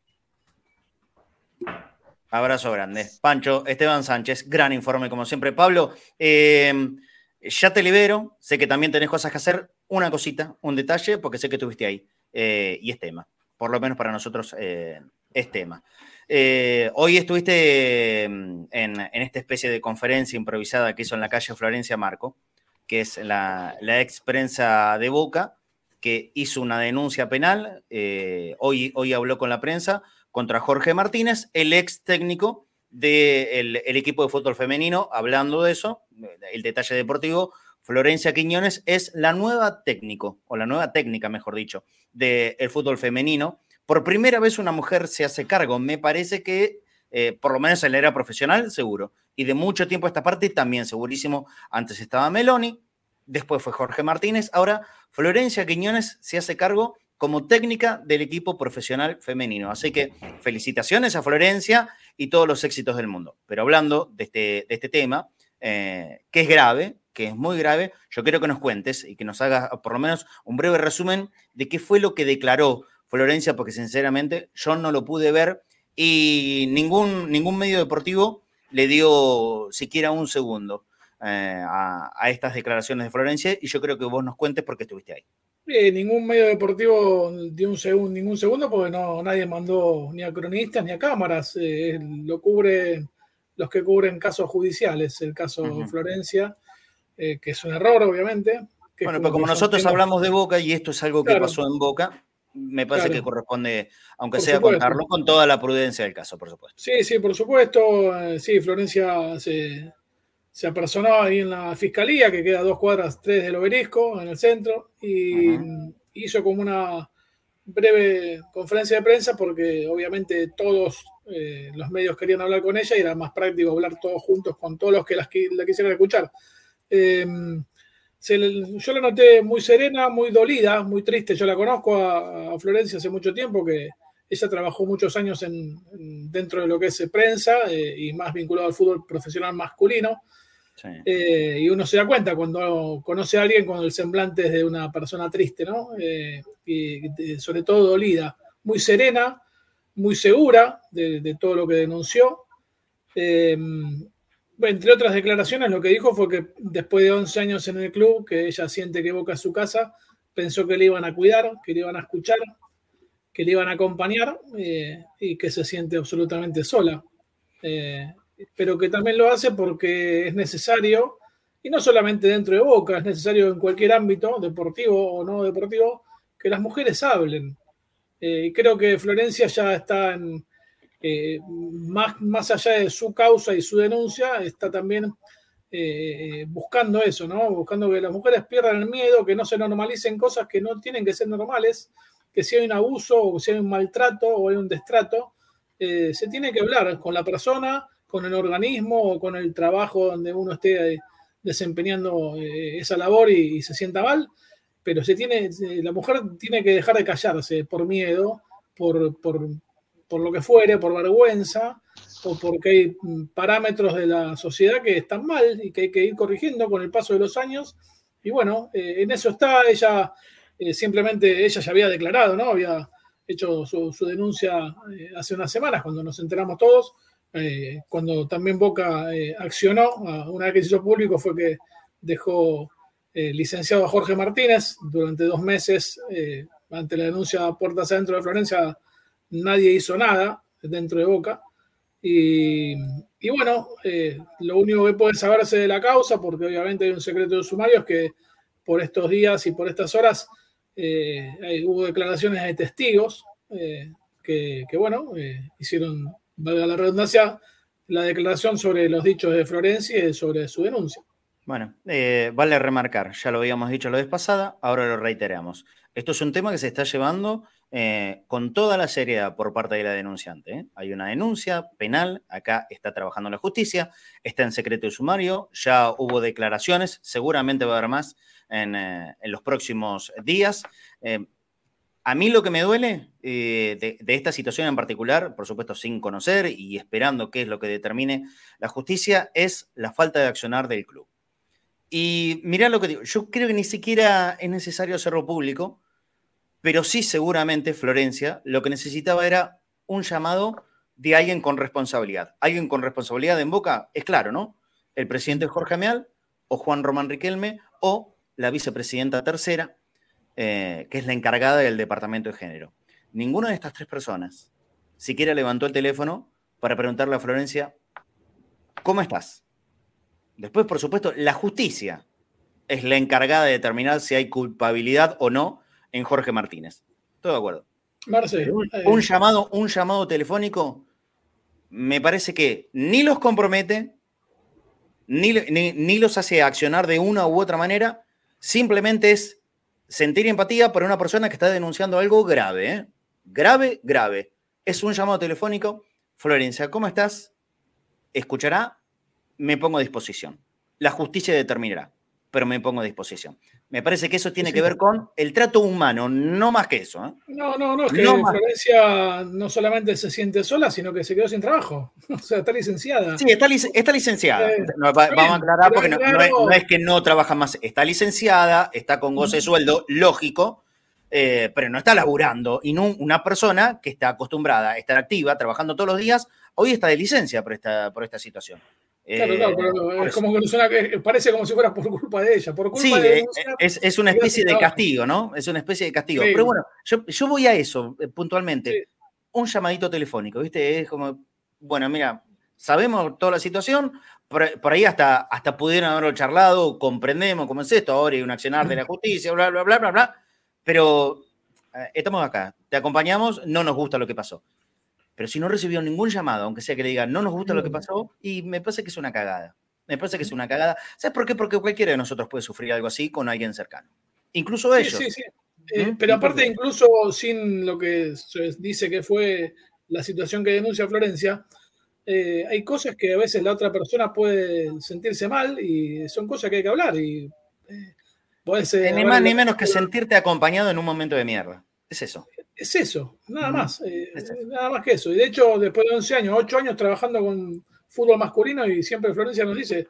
Abrazo grande. Pancho, Esteban Sánchez, gran informe como siempre. Pablo, em, ya te libero. Sé que también tenés cosas que hacer. Una cosita, un detalle, porque sé que estuviste ahí. Eh, y es tema. Por lo menos para nosotros eh, es tema. Eh, hoy estuviste mm, en, esta especie de conferencia improvisada que hizo en la calle Florencia Marco, que es la, ex prensa de Boca, que hizo una denuncia penal. Eh, hoy, habló con la prensa contra Jorge Martínez, el ex técnico del equipo de fútbol femenino, hablando de eso, el detalle deportivo. Florencia Quiñones es la nueva técnico, o la nueva técnica, mejor dicho, del fútbol femenino por primera vez una mujer se hace cargo. Me parece que, eh, por lo menos en la era profesional, seguro. Y de mucho tiempo esta parte también, segurísimo. Antes estaba Meloni, después fue Jorge Martínez, ahora Florencia Quiñones se hace cargo como técnica del equipo profesional femenino. Así que felicitaciones a Florencia y todos los éxitos del mundo. Pero hablando de este, este tema, eh, que es grave, que es muy grave, yo quiero que nos cuentes y que nos hagas por lo menos un breve resumen de qué fue lo que declaró Florencia, porque sinceramente yo no lo pude ver y ningún, ningún medio deportivo le dio siquiera un segundo eh, a, estas declaraciones de Florencia y yo creo que vos nos cuentes porque estuviste ahí. Eh, ningún medio deportivo dio un segundo, ningún segundo porque no nadie mandó ni a cronistas ni a cámaras. Eh, lo cubre los que cubren casos judiciales, el caso Florencia, que es un error, obviamente. bueno, pero como nosotros hablamos de Boca y esto es algo que pasó en Boca, me parece que corresponde, aunque sea contarlo, con toda la prudencia del caso, por supuesto. Sí, sí, por supuesto. Eh, sí, Florencia se, se apersonó ahí en la fiscalía, que queda a dos cuadras, tres del obelisco, en el centro, y hizo como una breve conferencia de prensa porque obviamente todos eh, los medios querían hablar con ella y era más práctico hablar todos juntos con todos los que la quisieran escuchar. Eh, yo la noté muy serena, muy dolida, muy triste. Yo la conozco a, Florencia hace mucho tiempo, que ella trabajó muchos años en, dentro de lo que es prensa eh, y más vinculado al fútbol profesional masculino. Eh, y uno se da cuenta cuando conoce a alguien con el semblante de una persona triste, ¿no? Eh, y sobre todo dolida, muy serena, muy segura de, de todo lo que denunció entre otras declaraciones, lo que dijo fue que después de 11 años en el club, que ella siente que Boca es su casa, pensó que le iban a cuidar, que le iban a escuchar, que le iban a acompañar eh, y que se siente absolutamente sola. Eh, pero que también lo hace porque es necesario, y no solamente dentro de Boca, es necesario en cualquier ámbito, deportivo o no deportivo, que las mujeres hablen. Eh, creo que Florencia ya está en, eh, más, más allá de su causa y su denuncia, está también eh, buscando eso, ¿no? Buscando que las mujeres pierdan el miedo, que no se normalicen cosas que no tienen que ser normales, que si hay un abuso o si hay un maltrato o hay un destrato, eh, se tiene que hablar con la persona, con el organismo o con el trabajo donde uno esté desempeñando esa labor y, se sienta mal, pero se tiene, la mujer tiene que dejar de callarse por miedo, por, por, por lo que fuere, por vergüenza o porque hay parámetros de la sociedad que están mal y que hay que ir corrigiendo con el paso de los años. Y bueno, eh, en eso está, ella eh, simplemente, ella ya había declarado, ¿no? Había hecho su, denuncia eh, hace unas semanas, cuando nos enteramos todos, cuando también Boca accionó, una vez que se hizo público fue que dejó licenciado a Jorge Martínez durante dos meses ante la denuncia puertas adentro de Florencia nadie hizo nada dentro de Boca. Y, bueno, eh, lo único que puede saberse de la causa, porque obviamente hay un secreto de sumario, es que por estos días y por estas horas eh, hubo declaraciones de testigos eh, que, bueno, hicieron, valga la redundancia, la declaración sobre los dichos de Florencia y sobre su denuncia. Bueno, vale remarcar, ya lo habíamos dicho la vez pasada, ahora lo reiteramos. Esto es un tema que se está llevando eh, con toda la seriedad por parte de la denunciante. ¿eh? Hay una denuncia penal, acá está trabajando la justicia, está en secreto de sumario, ya hubo declaraciones, seguramente va a haber más en, eh, los próximos días. a mí lo que me duele de, esta situación en particular, por supuesto sin conocer y esperando qué es lo que determine la justicia, es la falta de accionar del club. Y mirá lo que digo, yo creo que ni siquiera es necesario hacerlo público, pero sí seguramente Florencia lo que necesitaba era un llamado de alguien con responsabilidad. Alguien con responsabilidad en boca, es claro, ¿no? El presidente Jorge Ameal o Juan Román Riquelme o la vicepresidenta tercera, eh, que es la encargada del departamento de género. Ninguna de estas tres personas siquiera levantó el teléfono para preguntarle a Florencia, ¿cómo estás? Después, por supuesto, la justicia es la encargada de determinar si hay culpabilidad o no en Jorge Martínez. Todo de acuerdo. Marce, un, llamado, un llamado telefónico me parece que ni los compromete, ni, ni, los hace accionar de una u otra manera, simplemente es sentir empatía por una persona que está denunciando algo grave, ¿eh? grave, grave. Es un llamado telefónico. Florencia, ¿cómo estás? Escuchará, me pongo a disposición. La justicia determinará, pero me pongo a disposición. Me parece que eso tiene que ver con el trato humano, no más que eso. ¿eh? No, no, no, es que Florencia no solamente se siente sola, sino que se quedó sin trabajo. O sea, está licenciada. Sí, está, licenciada. vamos a aclarar porque no, es, que no trabaja más. Está licenciada, está con goce de sueldo, lógico, eh, pero no está laburando. Y no una persona que está acostumbrada a estar activa, trabajando todos los días, hoy está de licencia por esta, por esta situación. Claro, claro, pero es como que suena, parece como si fuera por culpa de ella. Por culpa sí, de es, es, una especie de castigo, ¿no? Es una especie de castigo. Pero bueno, yo, yo, voy a eso puntualmente. Un llamadito telefónico, ¿viste? Es como, bueno, mira, sabemos toda la situación, por, ahí hasta, hasta pudieron haberlo charlado, comprendemos cómo es esto, ahora hay un accionar de la justicia, bla, bla, bla, bla, bla, pero eh, estamos acá, te acompañamos, no nos gusta lo que pasó. Pero si no recibió ningún llamado, aunque sea que le digan no nos gusta lo que mm. pasó, y me parece que es una cagada. Me parece que es una cagada. ¿Sabes por qué? Porque cualquiera de nosotros puede sufrir algo así con alguien cercano. Incluso ellos. Sí, sí, eh, ¿Mm? pero aparte, incluso sin lo que se dice que fue la situación que denuncia Florencia, eh, hay cosas que a veces la otra persona puede sentirse mal y son cosas que hay que hablar. Y, eh, ni más ni menos que sentirte acompañado en un momento de mierda. Es eso. Es eso, nada más. Eh, nada más que eso. Y de hecho, después de 11 años, 8 años trabajando con fútbol masculino, y siempre Florencia nos dice,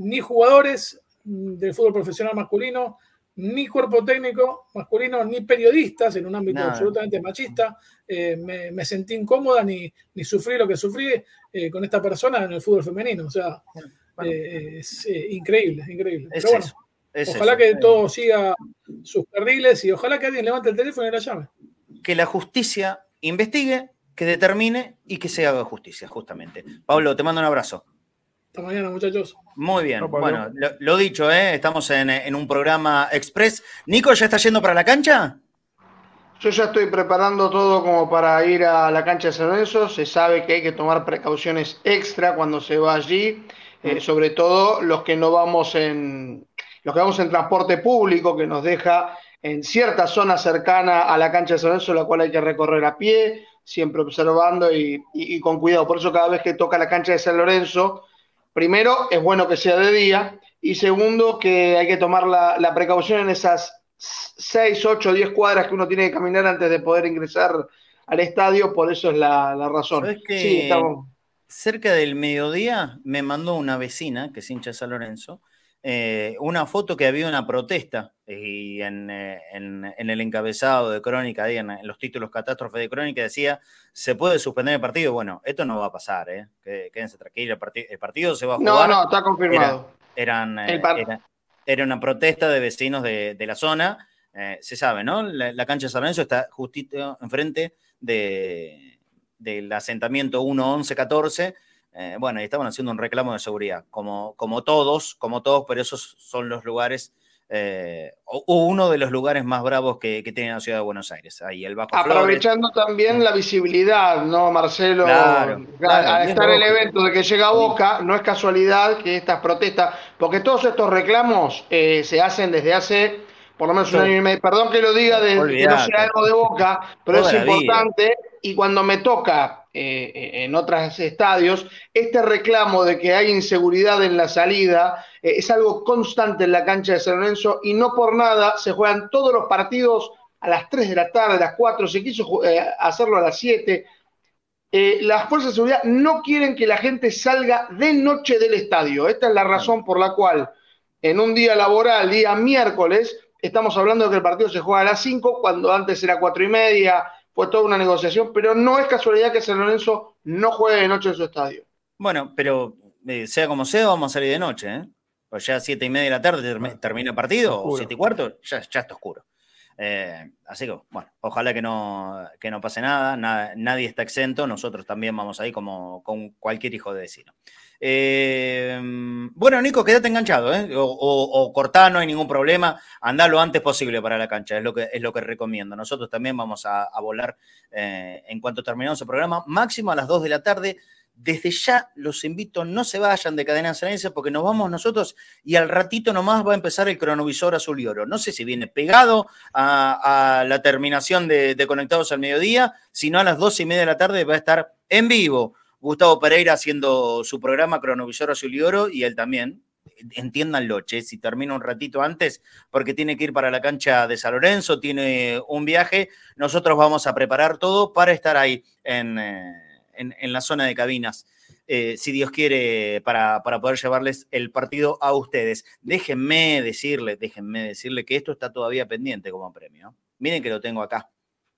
ni jugadores del fútbol profesional masculino, ni cuerpo técnico masculino, ni periodistas en un ámbito absolutamente machista. Eh, me, sentí incómoda ni, ni, sufrí lo que sufrí eh, con esta persona en el fútbol femenino. O sea, eh, es increíble, increíble. Pero bueno, ojalá que todo siga sus carriles y ojalá que alguien levante el teléfono y la llame. Que la justicia investigue, que determine y que se haga justicia, justamente. Pablo, te mando un abrazo. Hasta mañana, muchachos. Muy bien. bueno, lo, dicho, ¿eh? estamos en, un programa express. Nico, ¿ya está yendo para la cancha? Yo ya estoy preparando todo como para ir a la cancha de San Lorenzo. Se sabe que hay que tomar precauciones extra cuando se va allí, eh, mm. sobre todo los que no vamos en los que vamos en transporte público, que nos deja en cierta zona cercana a la cancha de San Lorenzo, la cual hay que recorrer a pie, siempre observando y con cuidado. Por eso cada vez que toca la cancha de San Lorenzo, primero, es bueno que sea de día y segundo, que hay que tomar la, precaución en esas 6, 8, 10 cuadras que uno tiene que caminar antes de poder ingresar al estadio, por eso es la, razón. sí, Cerca del mediodía me mandó una vecina, que es hincha de San Lorenzo, eh, una foto que había una protesta y en, eh, el encabezado de crónica, ahí en, los títulos catástrofe de crónica, decía, se puede suspender el partido. Bueno, esto no va a pasar, ¿eh? Quédense tranquilos, el, partido se va a jugar. No, no, está confirmado. Era, eran, eh, era, una protesta de vecinos de, la zona, se sabe, ¿no? La, cancha de San Lorenzo está justito enfrente de, del asentamiento 1-11-14 eh, bueno, y estaban haciendo un reclamo de seguridad, como, como todos, como todos, pero esos son los lugares, eh, o, uno de los lugares más bravos que, tiene la ciudad de Buenos Aires. Ahí el Bajo Aprovechando también la visibilidad, ¿no, Marcelo? Claro, al estar el evento de que llega a Boca, no es casualidad que estas protestas, porque todos estos reclamos eh, se hacen desde hace por lo menos un año y medio. Perdón que lo diga de que no sea algo de boca, pero es importante. Y cuando me toca eh, eh, en otros estadios, este reclamo de que hay inseguridad en la salida eh, es algo constante en la cancha de San Lorenzo y no por nada se juegan todos los partidos a las 3 de la tarde, a las 4, se quiso hacerlo a las 7. las fuerzas de seguridad no quieren que la gente salga de noche del estadio. Esta es la razón por la cual en un día laboral, día miércoles, estamos hablando de que el partido se juega a las 5, cuando antes era 4 y media, fue toda una negociación, pero no es casualidad que San Lorenzo no juegue de noche en su estadio. Bueno, pero eh, sea como sea, vamos a salir de noche, ¿eh? Pues ya a 7 y media de la tarde termina el partido, o 7 y cuarto, ya, ya está oscuro. Eh, así que, bueno, ojalá que no, que no pase nada, nadie está exento, nosotros también vamos ahí como con cualquier hijo de vecino. Eh, bueno, Nico, quédate enganchado, ¿eh? o, o, cortá, no hay ningún problema, anda lo antes posible para la cancha, es lo que, es lo que recomiendo. Nosotros también vamos a, volar eh, en cuanto terminemos el programa, máximo a las 2 de la tarde. Desde ya los invito, no se vayan de Cadena Cerense porque nos vamos nosotros y al ratito nomás va a empezar el cronovisor azul y oro. No sé si viene pegado a, la terminación de, de, Conectados al Mediodía, sino a las 2 y media de la tarde va a estar en vivo Gustavo Pereira haciendo su programa Cronovisor Azul y Oro y él también. Entiéndanlo, che, si termina un ratito antes, porque tiene que ir para la cancha de San Lorenzo, tiene un viaje, nosotros vamos a preparar todo para estar ahí en, eh, la zona de cabinas. Eh, si Dios quiere, para, para, poder llevarles el partido a ustedes. Déjenme decirle, déjenme decirle que esto está todavía pendiente como premio. Miren que lo tengo acá.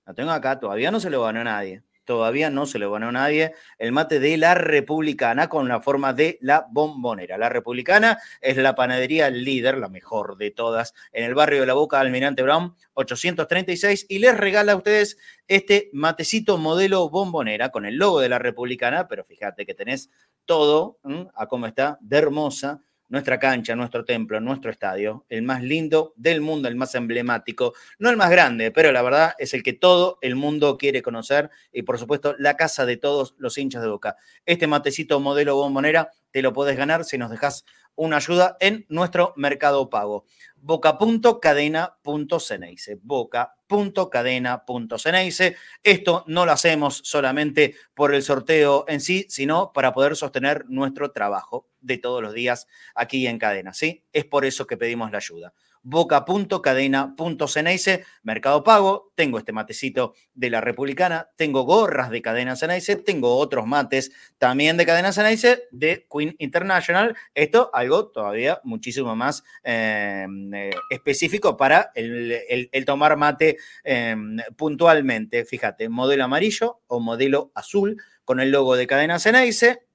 Lo tengo acá, todavía no se lo ganó nadie todavía no se lo ganó nadie, el mate de la Republicana con la forma de la bombonera. La Republicana es la panadería líder, la mejor de todas, en el barrio de la Boca, Almirante Brown, 836, y les regala a ustedes este matecito modelo bombonera con el logo de la Republicana, pero fíjate que tenés todo, a cómo está, de hermosa, nuestra cancha, nuestro templo, nuestro estadio, el más lindo del mundo, el más emblemático, no el más grande, pero la verdad es el que todo el mundo quiere conocer y por supuesto la casa de todos los hinchas de Boca. Este matecito modelo bombonera te lo puedes ganar si nos dejas una ayuda en nuestro mercado pago. Boca.cadena.ceneice. Boca.cadena.ceneice. Esto no lo hacemos solamente por el sorteo en sí, sino para poder sostener nuestro trabajo de todos los días aquí en cadena. ¿sí? Es por eso que pedimos la ayuda boca.cadena.ceneice, Mercado Pago, tengo este matecito de la Republicana, tengo gorras de Cadena Ceneice, tengo otros mates también de Cadena Ceneice, de Queen International, esto algo todavía muchísimo más em, eh, específico para el, tomar mate em, puntualmente, fíjate, modelo amarillo o modelo azul con el logo de Cadena Ceneice,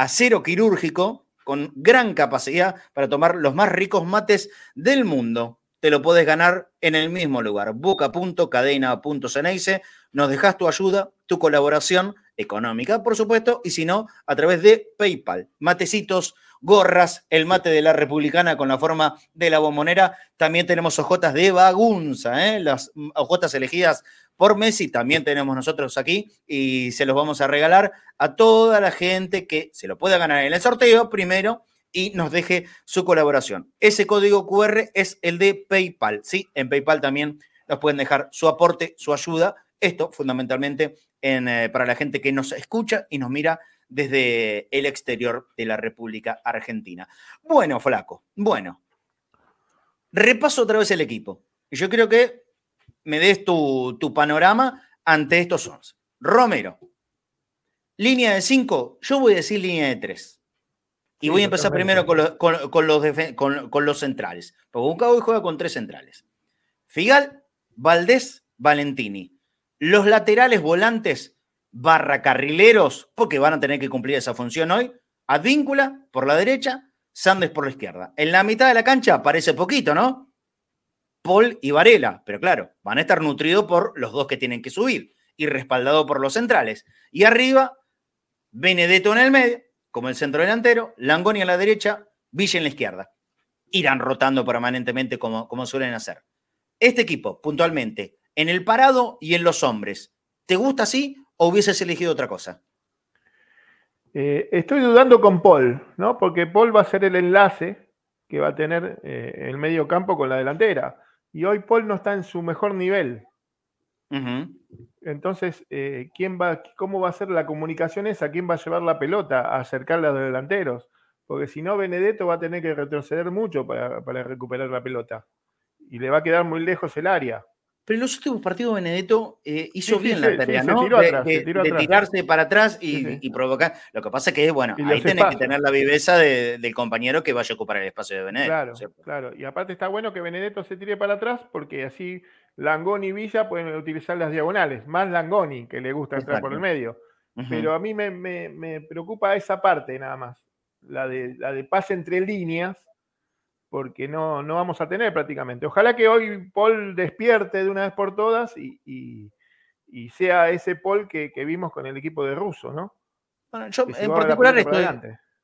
acero quirúrgico, con gran capacidad para tomar los más ricos mates del mundo. Te lo puedes ganar en el mismo lugar, boca.cadena.ceneice. Nos dejas tu ayuda, tu colaboración económica, por supuesto, y si no, a través de PayPal. Matecitos, gorras, el mate de la republicana con la forma de la bombonera. También tenemos hojotas de bagunza, ¿eh? las hojotas elegidas por Messi también tenemos nosotros aquí y se los vamos a regalar a toda la gente que se lo pueda ganar en el sorteo primero y nos deje su colaboración. Ese código QR es el de PayPal, ¿sí? En PayPal también nos pueden dejar su aporte, su ayuda. Esto fundamentalmente eh, para la gente que nos escucha y nos mira desde el exterior de la República Argentina. Bueno, flaco, bueno. Repaso otra vez el equipo. Yo creo que me des tu, panorama ante estos 11. Romero, línea de 5, yo voy a decir línea de 3. Y voy a empezar primero con, los, con, los centrales. Porque Boca hoy juega con tres centrales. Figal, Valdés, Valentini. Los laterales volantes barra carrileros, porque van a tener que cumplir esa función hoy. Advíncula por la derecha, Sandes por la izquierda. En la mitad de la cancha parece poquito, ¿no? Paul y Varela, pero claro, van a estar nutridos por los dos que tienen que subir y respaldado por los centrales. Y arriba, Benedetto en el medio, como el centro delantero, Langoni a la derecha, Villa en la izquierda. Irán rotando permanentemente como, como suelen hacer. Este equipo, puntualmente, en el parado y en los hombres, ¿te gusta así o hubieses elegido otra cosa? Eh, estoy dudando con Paul, ¿no? Porque Paul va a ser el enlace que va a tener eh, el medio campo con la delantera. Y hoy Paul no está en su mejor nivel. Entonces, eh, ¿quién va, ¿cómo va a ser la comunicación esa? ¿Quién va a llevar la pelota a acercarla a los delanteros? Porque si no, Benedetto va a tener que retroceder mucho para, para recuperar la pelota. Y le va a quedar muy lejos el área. Pero en los últimos partidos Benedetto eh, hizo bien la tarea, ¿no? de, tirarse para atrás y, provocar. Lo que pasa es que, bueno, ahí tenés que tener la viveza del compañero que vaya a ocupar el espacio de Benedetto. Claro, claro. Y aparte está bueno que Benedetto se tire para atrás porque así Langoni y Villa pueden utilizar las diagonales. Más Langoni, que le gusta entrar por el medio. Pero a mí me, preocupa esa parte nada más. La de, la de pase entre líneas porque no, no vamos a tener prácticamente. Ojalá que hoy Paul despierte de una vez por todas y, sea ese Paul que, vimos con el equipo de Russo, ¿no? Bueno, yo en particular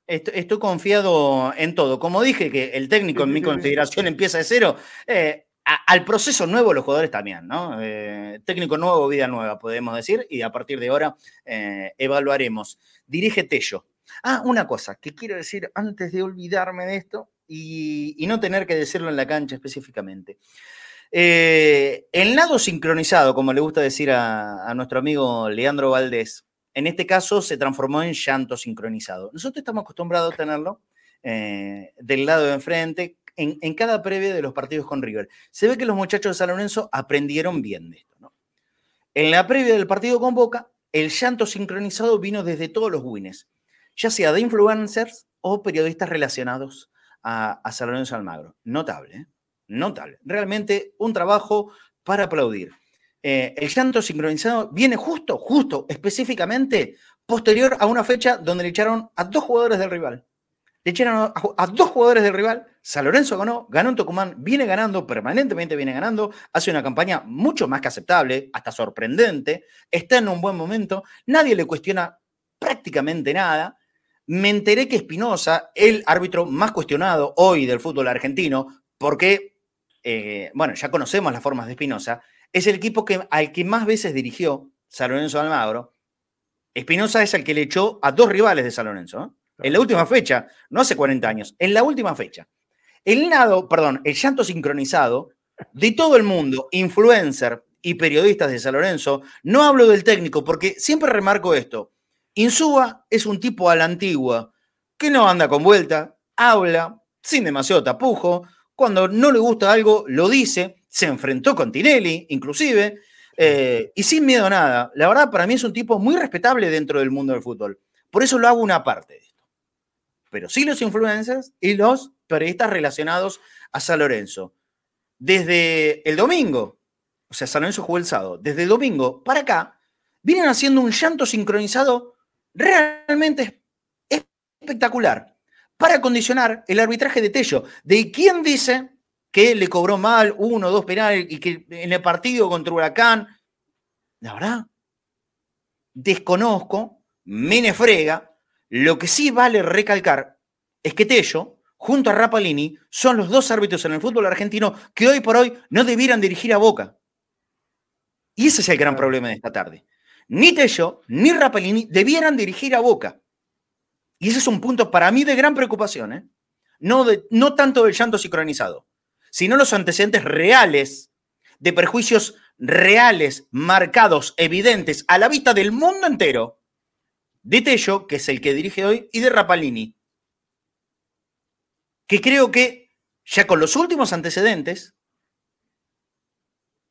estoy, confiado en todo. Como dije que el técnico en mi consideración empieza de cero, eh, al proceso nuevo los jugadores también, ¿no? Eh, técnico nuevo, vida nueva, podemos decir, y a partir de ahora eh, evaluaremos. Dirige Tello. Ah, una cosa que quiero decir antes de olvidarme de esto, y, no tener que decirlo en la cancha específicamente. Eh, el nado sincronizado, como le gusta decir a, nuestro amigo Leandro Valdés, en este caso se transformó en llanto sincronizado. Nosotros estamos acostumbrados a tenerlo eh, del lado de enfrente en, cada previa de los partidos con River. Se ve que los muchachos de San Lorenzo aprendieron bien de esto. En la previa del partido con Boca, el llanto sincronizado vino desde todos los wins, ya sea de influencers o periodistas relacionados a, San Lorenzo Almagro. Notable, ¿eh? notable. Realmente un trabajo para aplaudir. eh, el llanto sincronizado viene justo, justo, específicamente posterior a una fecha donde le echaron a dos jugadores del rival. Le echaron a, dos jugadores del rival. San Lorenzo ganó, ganó en Tucumán, viene ganando, permanentemente viene ganando, hace una campaña mucho más que aceptable, hasta sorprendente, está en un buen momento, nadie le cuestiona prácticamente nada. Me enteré que Espinosa, el árbitro más cuestionado hoy del fútbol argentino, porque, eh, bueno, ya conocemos las formas de Espinosa, es el equipo que, al que más veces dirigió San Lorenzo Almagro. Espinosa es el que le echó a dos rivales de San Lorenzo, en la última fecha, no hace 40 años, en la última fecha. El nado, perdón, el llanto sincronizado de todo el mundo, influencer y periodistas de San Lorenzo, no hablo del técnico porque siempre remarco esto. Insúa es un tipo a la antigua que no anda con vuelta, habla sin demasiado tapujo, cuando no le gusta algo lo dice, se enfrentó con Tinelli inclusive, eh, y sin miedo a nada. La verdad, para mí es un tipo muy respetable dentro del mundo del fútbol. Por eso lo hago una parte de esto. Pero sí los influencers y los periodistas relacionados a San Lorenzo. Desde el domingo, o sea, San Lorenzo jugó el sábado, desde el domingo para acá, vienen haciendo un llanto sincronizado realmente espectacular para condicionar el arbitraje de Tello. ¿De quién dice que le cobró mal uno o dos penales y que en el partido contra Huracán? La verdad, desconozco, me frega. Lo que sí vale recalcar es que Tello, junto a Rapalini, son los dos árbitros en el fútbol argentino que hoy por hoy no debieran dirigir a Boca. Y ese es el gran problema de esta tarde ni Tello ni Rapalini debieran dirigir a Boca. Y ese es un punto para mí de gran preocupación, ¿eh? no, de, no tanto del llanto sincronizado, sino los antecedentes reales de perjuicios reales, marcados, evidentes, a la vista del mundo entero, de Tello, que es el que dirige hoy, y de Rapalini. Que creo que ya con los últimos antecedentes,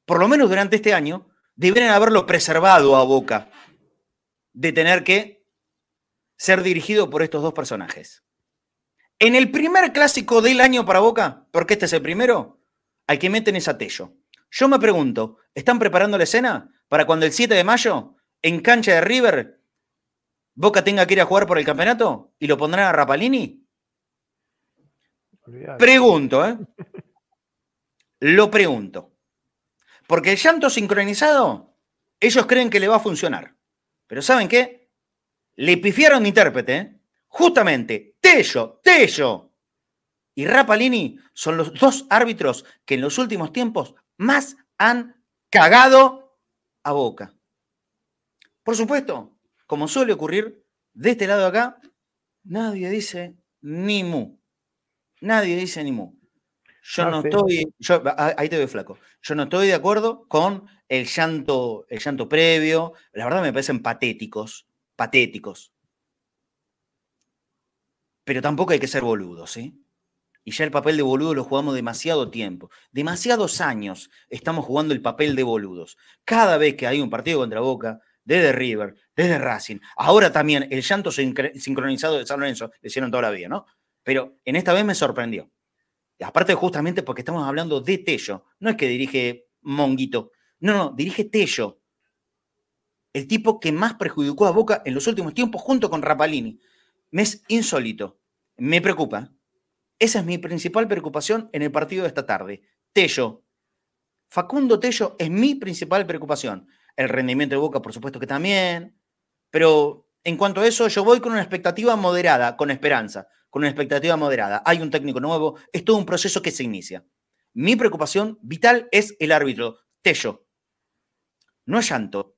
por lo menos durante este año, deberían haberlo preservado a Boca de tener que ser dirigido por estos dos personajes. En el primer clásico del año para Boca, porque este es el primero, al que meten es a Tello. Yo me pregunto, ¿están preparando la escena para cuando el 7 de mayo, en cancha de River, Boca tenga que ir a jugar por el campeonato y lo pondrán a Rapalini? Pregunto, ¿eh? Lo pregunto. Porque el llanto sincronizado, ellos creen que le va a funcionar. Pero ¿saben qué? Le pifiaron de intérprete. ¿eh? Justamente, Tello, Tello y Rapalini son los dos árbitros que en los últimos tiempos más han cagado a boca. Por supuesto, como suele ocurrir de este lado de acá, nadie dice ni mu. Nadie dice ni mu. Yo ah, no estoy, ahí te veo flaco. Yo no estoy de acuerdo con el llanto, el llanto previo. La verdad me parecen patéticos, patéticos. Pero tampoco hay que ser boludos, ¿sí? Y ya el papel de boludo lo jugamos demasiado tiempo. Demasiados años estamos jugando el papel de boludos. Cada vez que hay un partido contra Boca, desde River, desde Racing, ahora también el llanto sincronizado de San Lorenzo, le hicieron toda la vida, ¿no? Pero en esta vez me sorprendió. Aparte, justamente porque estamos hablando de Tello. No es que dirige Monguito. No, no, dirige Tello. El tipo que más perjudicó a Boca en los últimos tiempos junto con Rapalini. Me es insólito. Me preocupa. Esa es mi principal preocupación en el partido de esta tarde. Tello. Facundo Tello es mi principal preocupación. El rendimiento de Boca, por supuesto que también. Pero en cuanto a eso, yo voy con una expectativa moderada, con esperanza con una expectativa moderada. Hay un técnico nuevo, es todo un proceso que se inicia. Mi preocupación vital es el árbitro, Tello. No es llanto.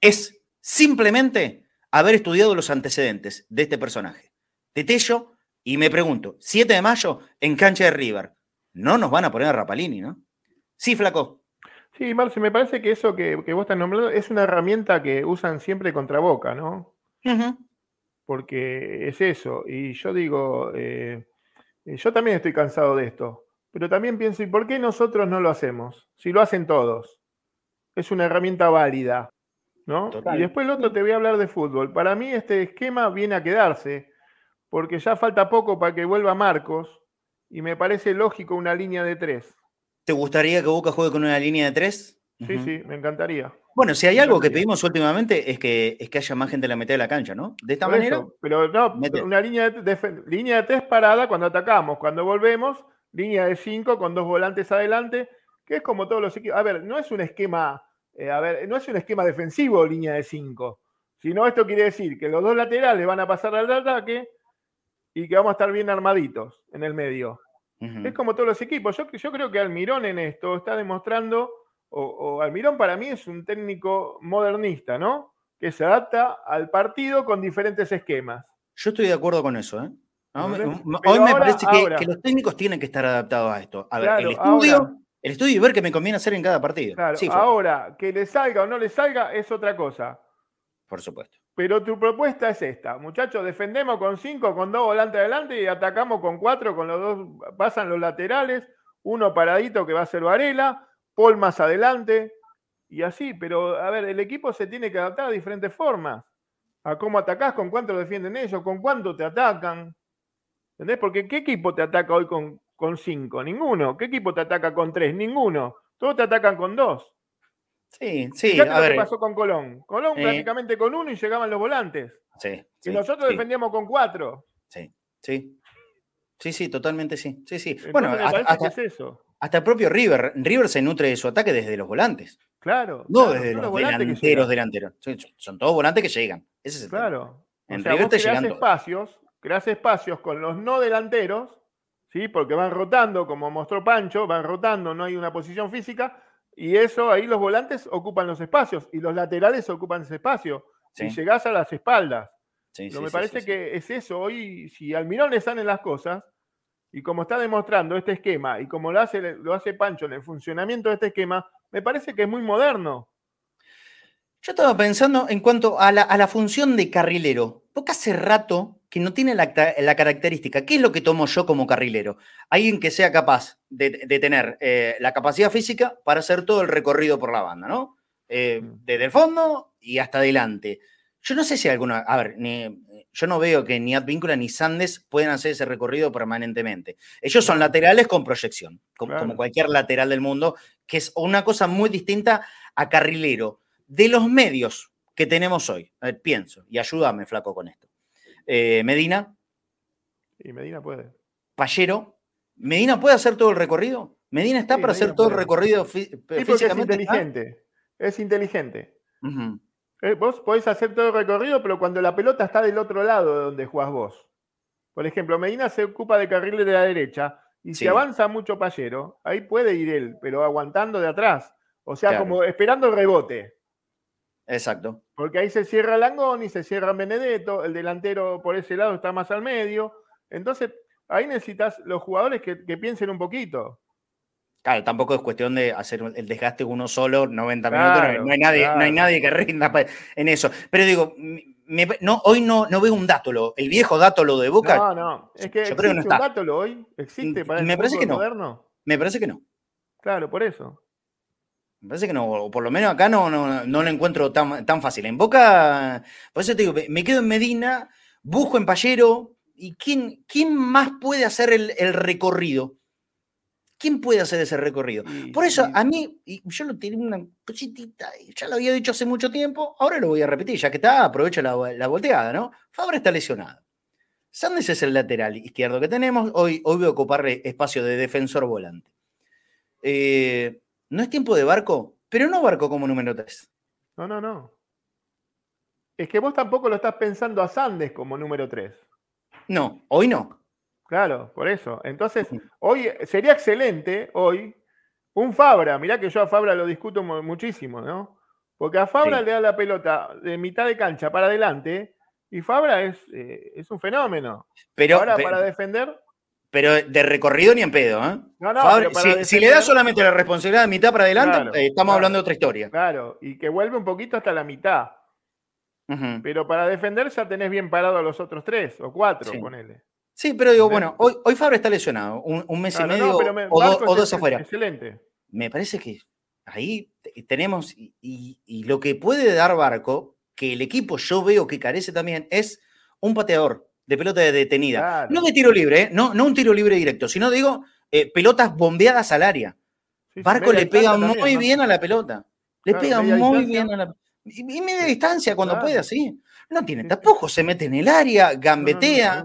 Es simplemente haber estudiado los antecedentes de este personaje, de Tello, y me pregunto, 7 de mayo en cancha de River, no nos van a poner a Rapalini, ¿no? Sí, flaco. Sí, Marce, me parece que eso que, vos estás nombrando es una herramienta que usan siempre contra Boca, ¿no? Porque es eso. Y yo digo, eh, eh, yo también estoy cansado de esto, pero también pienso, ¿y por qué nosotros no lo hacemos? Si lo hacen todos. Es una herramienta válida, ¿no? Y después el otro te voy a hablar de fútbol. Para mí este esquema viene a quedarse, porque ya falta poco para que vuelva Marcos, y me parece lógico una línea de tres. ¿Te gustaría que Boca juegue con una línea de tres? Sí, sí, me encantaría. Bueno, si hay algo que pedimos últimamente es que, es que haya más gente en la mitad de la cancha, ¿no? De esta manera. pero no, una línea de, línea de tres parada cuando atacamos, cuando volvemos, línea de cinco con dos volantes adelante, que es como todos los equipos. A ver, no es un esquema, eh, a ver, no es un esquema defensivo línea de cinco, sino esto quiere decir que los dos laterales van a pasar al ataque y que vamos a estar bien armaditos en el medio. Es como todos los equipos. Yo, yo creo que Almirón en esto está demostrando o, Almirón para mí es un técnico modernista, ¿no? Que se adapta al partido con diferentes esquemas. Yo estoy de acuerdo con eso, ¿eh? Hoy me parece que, los técnicos tienen que estar adaptados a esto. A ver, el estudio, el estudio y ver qué me conviene hacer en cada partido. Claro, ahora, que le salga o no le salga es otra cosa. Por supuesto. Pero tu propuesta es esta, muchachos, defendemos con cinco, con dos volantes adelante y atacamos con cuatro, con los dos, pasan los laterales, uno paradito que va a ser Varela, Paul más adelante, y así, pero a ver, el equipo se tiene que adaptar a diferentes formas, a cómo atacás, con cuánto defienden ellos, con cuánto te atacan. ¿Entendés? Porque ¿qué equipo te ataca hoy con, con cinco? Ninguno. ¿Qué equipo te ataca con tres? Ninguno. Todos te atacan con dos. Sí, sí. a ver. ¿Qué pasó con Colón? Colón prácticamente con uno y llegaban los volantes. Sí. Y nosotros defendíamos con cuatro. Sí, sí. Sí, sí, totalmente sí. Sí, sí. bueno, hasta, es eso. Hasta el propio River. River se nutre de su ataque desde los volantes. Claro. No desde los, delanteros, delanteros. Son, todos volantes que llegan. Ese es el Claro. En River te llegan espacios, creas espacios con los no delanteros, ¿sí? Porque van rotando, como mostró Pancho, van rotando, no hay una posición física, y eso ahí los volantes ocupan los espacios y los laterales ocupan ese espacio. Y llegás a las espaldas. Lo me parece que es eso. Hoy, si Almirón le salen las cosas, y como está demostrando este esquema, y como lo hace, lo hace Pancho en el funcionamiento de este esquema, me parece que es muy moderno. Yo estaba pensando en cuanto a la, función de carrilero. Porque hace rato que no tiene la, característica. ¿Qué es lo que tomo yo como carrilero? Alguien que sea capaz de, tener eh, la capacidad física para hacer todo el recorrido por la banda, ¿no? Eh, mm. desde el fondo y hasta adelante. Yo no sé si alguna, a ver, yo no veo que ni Advíncula ni Sandes puedan hacer ese recorrido permanentemente. Ellos son laterales con proyección, como, cualquier lateral del mundo, que es una cosa muy distinta a carrilero. De los medios que tenemos hoy, a ver, pienso, y ayúdame, flaco, con esto. Eh, Medina. Y Medina puede. Pallero. ¿Medina puede hacer todo el recorrido? ¿Medina está para hacer todo el recorrido físicamente? Es inteligente. Es inteligente. Eh, vos podés hacer todo el recorrido, pero cuando la pelota está del otro lado de donde jugás vos. Por ejemplo, Medina se ocupa de carril de la derecha y si avanza mucho Pallero, ahí puede ir él, pero aguantando de atrás. O sea, como esperando el rebote. Exacto. Porque ahí se cierra Langoni, se cierra Benedetto, el delantero por ese lado está más al medio. Entonces, ahí necesitas los jugadores que piensen un poquito. Claro, tampoco es cuestión de hacer el desgaste uno solo, 90 minutos, no, hay nadie, no hay nadie que rinda en eso. Pero digo, no, hoy no, no veo un dátolo, el viejo dátolo de Boca. No, no, es que yo creo que no está. un dátolo hoy, existe para el me parece que no. moderno. Me parece que no. Claro, por eso. Me parece que no, o por lo menos acá no, no, no lo encuentro tan, tan fácil. En Boca, por eso te digo, me quedo en Medina, busco en Pallero, ¿y quién, quién más puede hacer el, el recorrido? ¿Quién puede hacer ese recorrido? Por eso, a mí, y yo lo tenía una cositita, ya lo había dicho hace mucho tiempo, ahora lo voy a repetir, ya que está, aprovecho la, volteada, ¿no? Fabra está lesionado. Sandes es el lateral izquierdo que tenemos, hoy, hoy voy a ocupar espacio de defensor volante. Eh, no es tiempo de barco, pero no barco como número 3. No, no, no. Es que vos tampoco lo estás pensando a Sandes como número 3. No, hoy no. Claro, por eso. Entonces, hoy sería excelente, hoy, un Fabra. Mirá que yo a Fabra lo discuto muchísimo, ¿no? Porque a Fabra le da la pelota de mitad de cancha para adelante y Fabra es, eh, es un fenómeno. Pero, Ahora, para defender. Pero de recorrido ni en pedo, ¿eh? No, no, si, le da solamente la responsabilidad de mitad para adelante, eh, estamos hablando de otra historia. Claro, y que vuelve un poquito hasta la mitad. Pero para defender ya tenés bien parado a los otros tres o cuatro, ponele. Sí, pero digo, bueno, hoy, hoy Fabra está lesionado, un, mes y medio o, dos afuera. Excelente. Me parece que ahí tenemos, y, lo que puede dar Barco, que el equipo yo veo que carece también, es un pateador de pelota detenida. No de tiro libre, ¿eh? no, no un tiro libre directo, sino digo, eh, pelotas bombeadas al área. Barco le pega muy bien a la pelota. Le pega muy bien a la. Y, media distancia cuando puede, así. No tiene tampoco, se mete en el área, gambetea.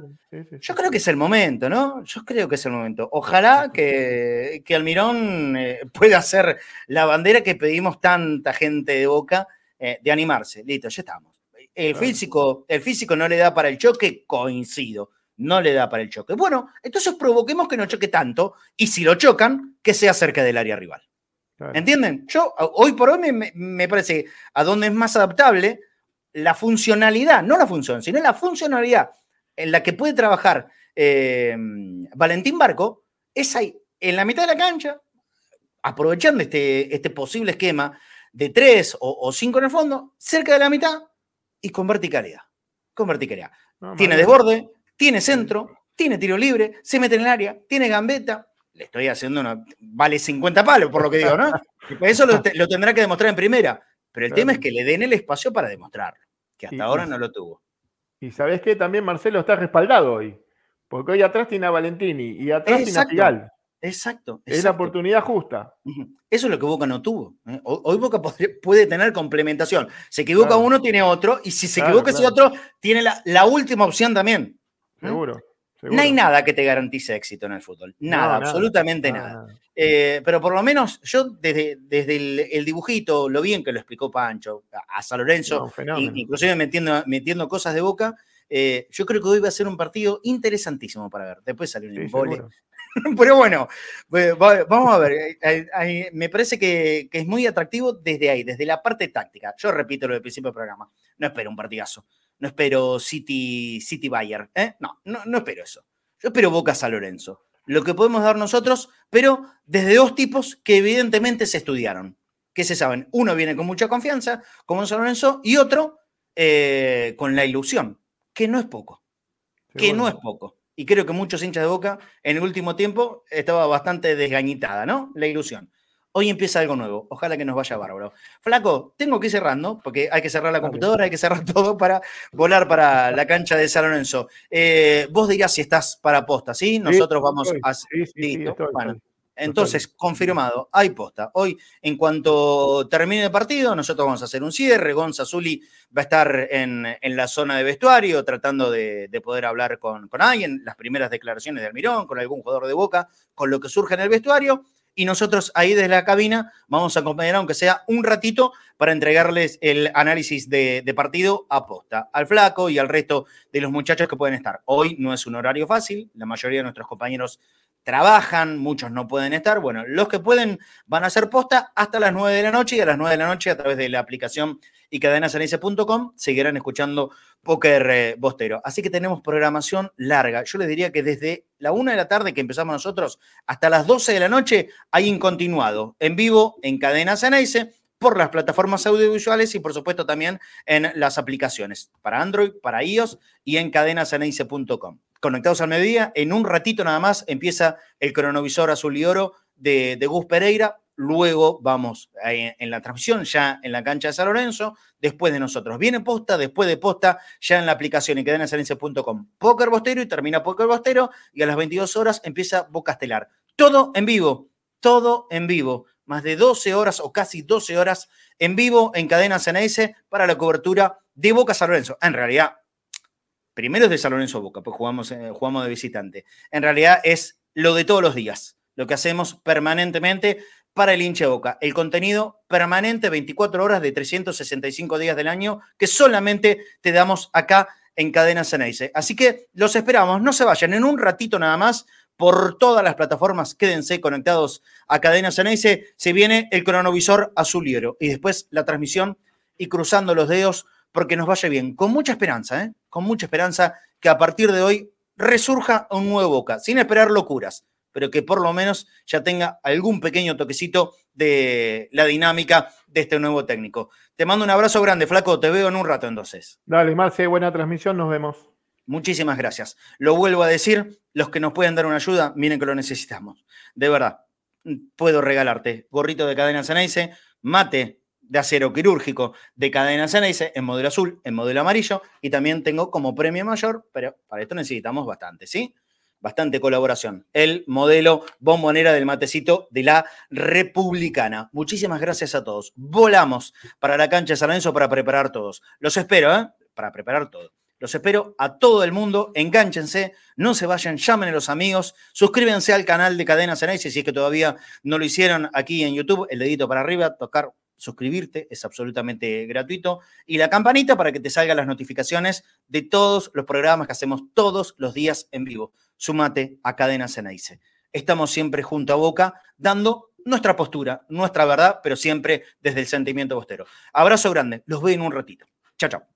Yo creo que es el momento, ¿no? Yo creo que es el momento. Ojalá que, que Almirón eh, pueda hacer la bandera que pedimos tanta gente de boca eh, de animarse. Listo, ya estamos. El físico, el físico no le da para el choque, coincido. No le da para el choque. Bueno, entonces provoquemos que no choque tanto y si lo chocan, que sea cerca del área rival. ¿Entienden? Yo hoy por hoy me, me parece a donde es más adaptable la funcionalidad, no la función, sino la funcionalidad en la que puede trabajar eh, Valentín Barco, es ahí, en la mitad de la cancha, aprovechando este, este posible esquema de tres o, cinco en el fondo, cerca de la mitad y con verticalidad. Con verticalidad. tiene desborde, tiene centro, tiene tiro libre, se mete en el área, tiene gambeta. Le estoy haciendo una. Vale 50 palos, por lo que digo, ¿no? Eso lo, lo tendrá que demostrar en primera. Pero el tema es que le den el espacio para demostrarlo que hasta ahora no lo tuvo. Y sabes que también Marcelo está respaldado hoy, porque hoy atrás tiene a Valentini y atrás tiene a Figal. Exacto, Es la oportunidad justa. Eso es lo que Boca no tuvo. ¿eh? Hoy Boca puede tener complementación. Se equivoca uno, tiene otro, y si se equivoca ese otro, tiene la, última opción también. ¿eh? Seguro. No hay nada que te garantice éxito en el fútbol. Nada, absolutamente nada. Eh, pero por lo menos yo desde, desde el, dibujito, lo bien que lo explicó Pancho, a, San Lorenzo, inclusive metiendo, metiendo cosas de boca, eh, yo creo que hoy va a ser un partido interesantísimo para ver. Después salió un sí, Pero bueno, vamos a ver. Me parece que, es muy atractivo desde ahí, desde la parte táctica. Yo repito lo del principio del programa. No espero un partidazo. No espero City, City Bayern. No, no, no espero eso. Yo espero Boca San Lorenzo lo que podemos dar nosotros, pero desde dos tipos que evidentemente se estudiaron, que se saben. Uno viene con mucha confianza, como San Lorenzo, y otro eh, con la ilusión, que no es poco, que no es poco. Y creo que muchos hinchas de Boca en el último tiempo estaba bastante desgañitada, ¿no? La ilusión. Hoy empieza algo nuevo. Ojalá que nos vaya bárbaro. Flaco, tengo que ir cerrando, porque hay que cerrar la computadora, hay que cerrar todo para volar para la cancha de San Lorenzo. Eh, vos dirás si estás para posta, ¿sí? Nosotros vamos a. Sí, sí, bueno. Entonces, confirmado, hay posta. Hoy, en cuanto termine el partido, nosotros vamos a hacer un cierre. Gonza Zuli va a estar en, la zona de vestuario tratando de, poder hablar con, con, alguien, las primeras declaraciones de Almirón, con algún jugador de boca, con lo que surge en el vestuario y nosotros ahí desde la cabina vamos a acompañar, aunque sea un ratito, para entregarles el análisis de, partido a posta, al flaco y al resto de los muchachos que pueden estar. Hoy no es un horario fácil, la mayoría de nuestros compañeros trabajan, muchos no pueden estar. Bueno, los que pueden van a hacer posta hasta las 9 de la noche y a las 9 de la noche a través de la aplicación y cadenasanice.com seguirán escuchando Poker eh, Bostero. Así que tenemos programación larga. Yo les diría que desde la 1 de la tarde que empezamos nosotros hasta las 12 de la noche hay incontinuado en vivo en Cadena Ceneice por las plataformas audiovisuales y por supuesto también en las aplicaciones para Android, para iOS y en cadenaceneice.com. Conectados al mediodía, en un ratito nada más empieza el cronovisor azul y oro de, de Gus Pereira luego vamos en la transmisión ya en la cancha de San Lorenzo, después de nosotros. Viene posta, después de posta, ya en la aplicación en cadenasalense.com. Póker Bostero y termina Póker Bostero y a las 22 horas empieza Boca Estelar. Todo en vivo, todo en vivo. Más de 12 horas o casi 12 horas en vivo en Cadena Ceneice para la cobertura de Boca San Lorenzo. En realidad, primero es de San Lorenzo Boca, pues jugamos, eh, jugamos de visitante. En realidad es lo de todos los días, lo que hacemos permanentemente para el hincha boca. El contenido permanente, 24 horas de 365 días del año, que solamente te damos acá en Cadena Ceneice. Así que los esperamos, no se vayan, en un ratito nada más, por todas las plataformas, quédense conectados a Cadena Ceneice, se viene el cronovisor azul y y después la transmisión y cruzando los dedos porque nos vaya bien, con mucha esperanza, ¿eh? con mucha esperanza que a partir de hoy resurja un nuevo Boca, sin esperar locuras, pero que por lo menos ya tenga algún pequeño toquecito de la dinámica de este nuevo técnico. Te mando un abrazo grande, flaco, te veo en un rato entonces. Dale, Marce, buena transmisión, nos vemos. Muchísimas gracias. Lo vuelvo a decir, los que nos pueden dar una ayuda, miren que lo necesitamos. De verdad, puedo regalarte gorrito de cadena Ceneice, mate de acero quirúrgico de cadena Ceneice en modelo azul, en modelo amarillo, y también tengo como premio mayor, pero para esto necesitamos bastante, ¿sí? bastante colaboración. El modelo bombonera del matecito de la Republicana. Muchísimas gracias a todos. Volamos para la cancha de San para preparar todos. Los espero, ¿eh? Para preparar todo. Los espero a todo el mundo, enganchense, no se vayan, llamen a los amigos, suscríbanse al canal de Cadenas Ceneice si es que todavía no lo hicieron aquí en YouTube, el dedito para arriba, tocar suscribirte, es absolutamente gratuito, y la campanita para que te salgan las notificaciones de todos los programas que hacemos todos los días en vivo. Súmate a Cadena Ceneice. Estamos siempre junto a Boca, dando nuestra postura, nuestra verdad, pero siempre desde el sentimiento bostero. Abrazo grande, los veo en un ratito. Chao, chao.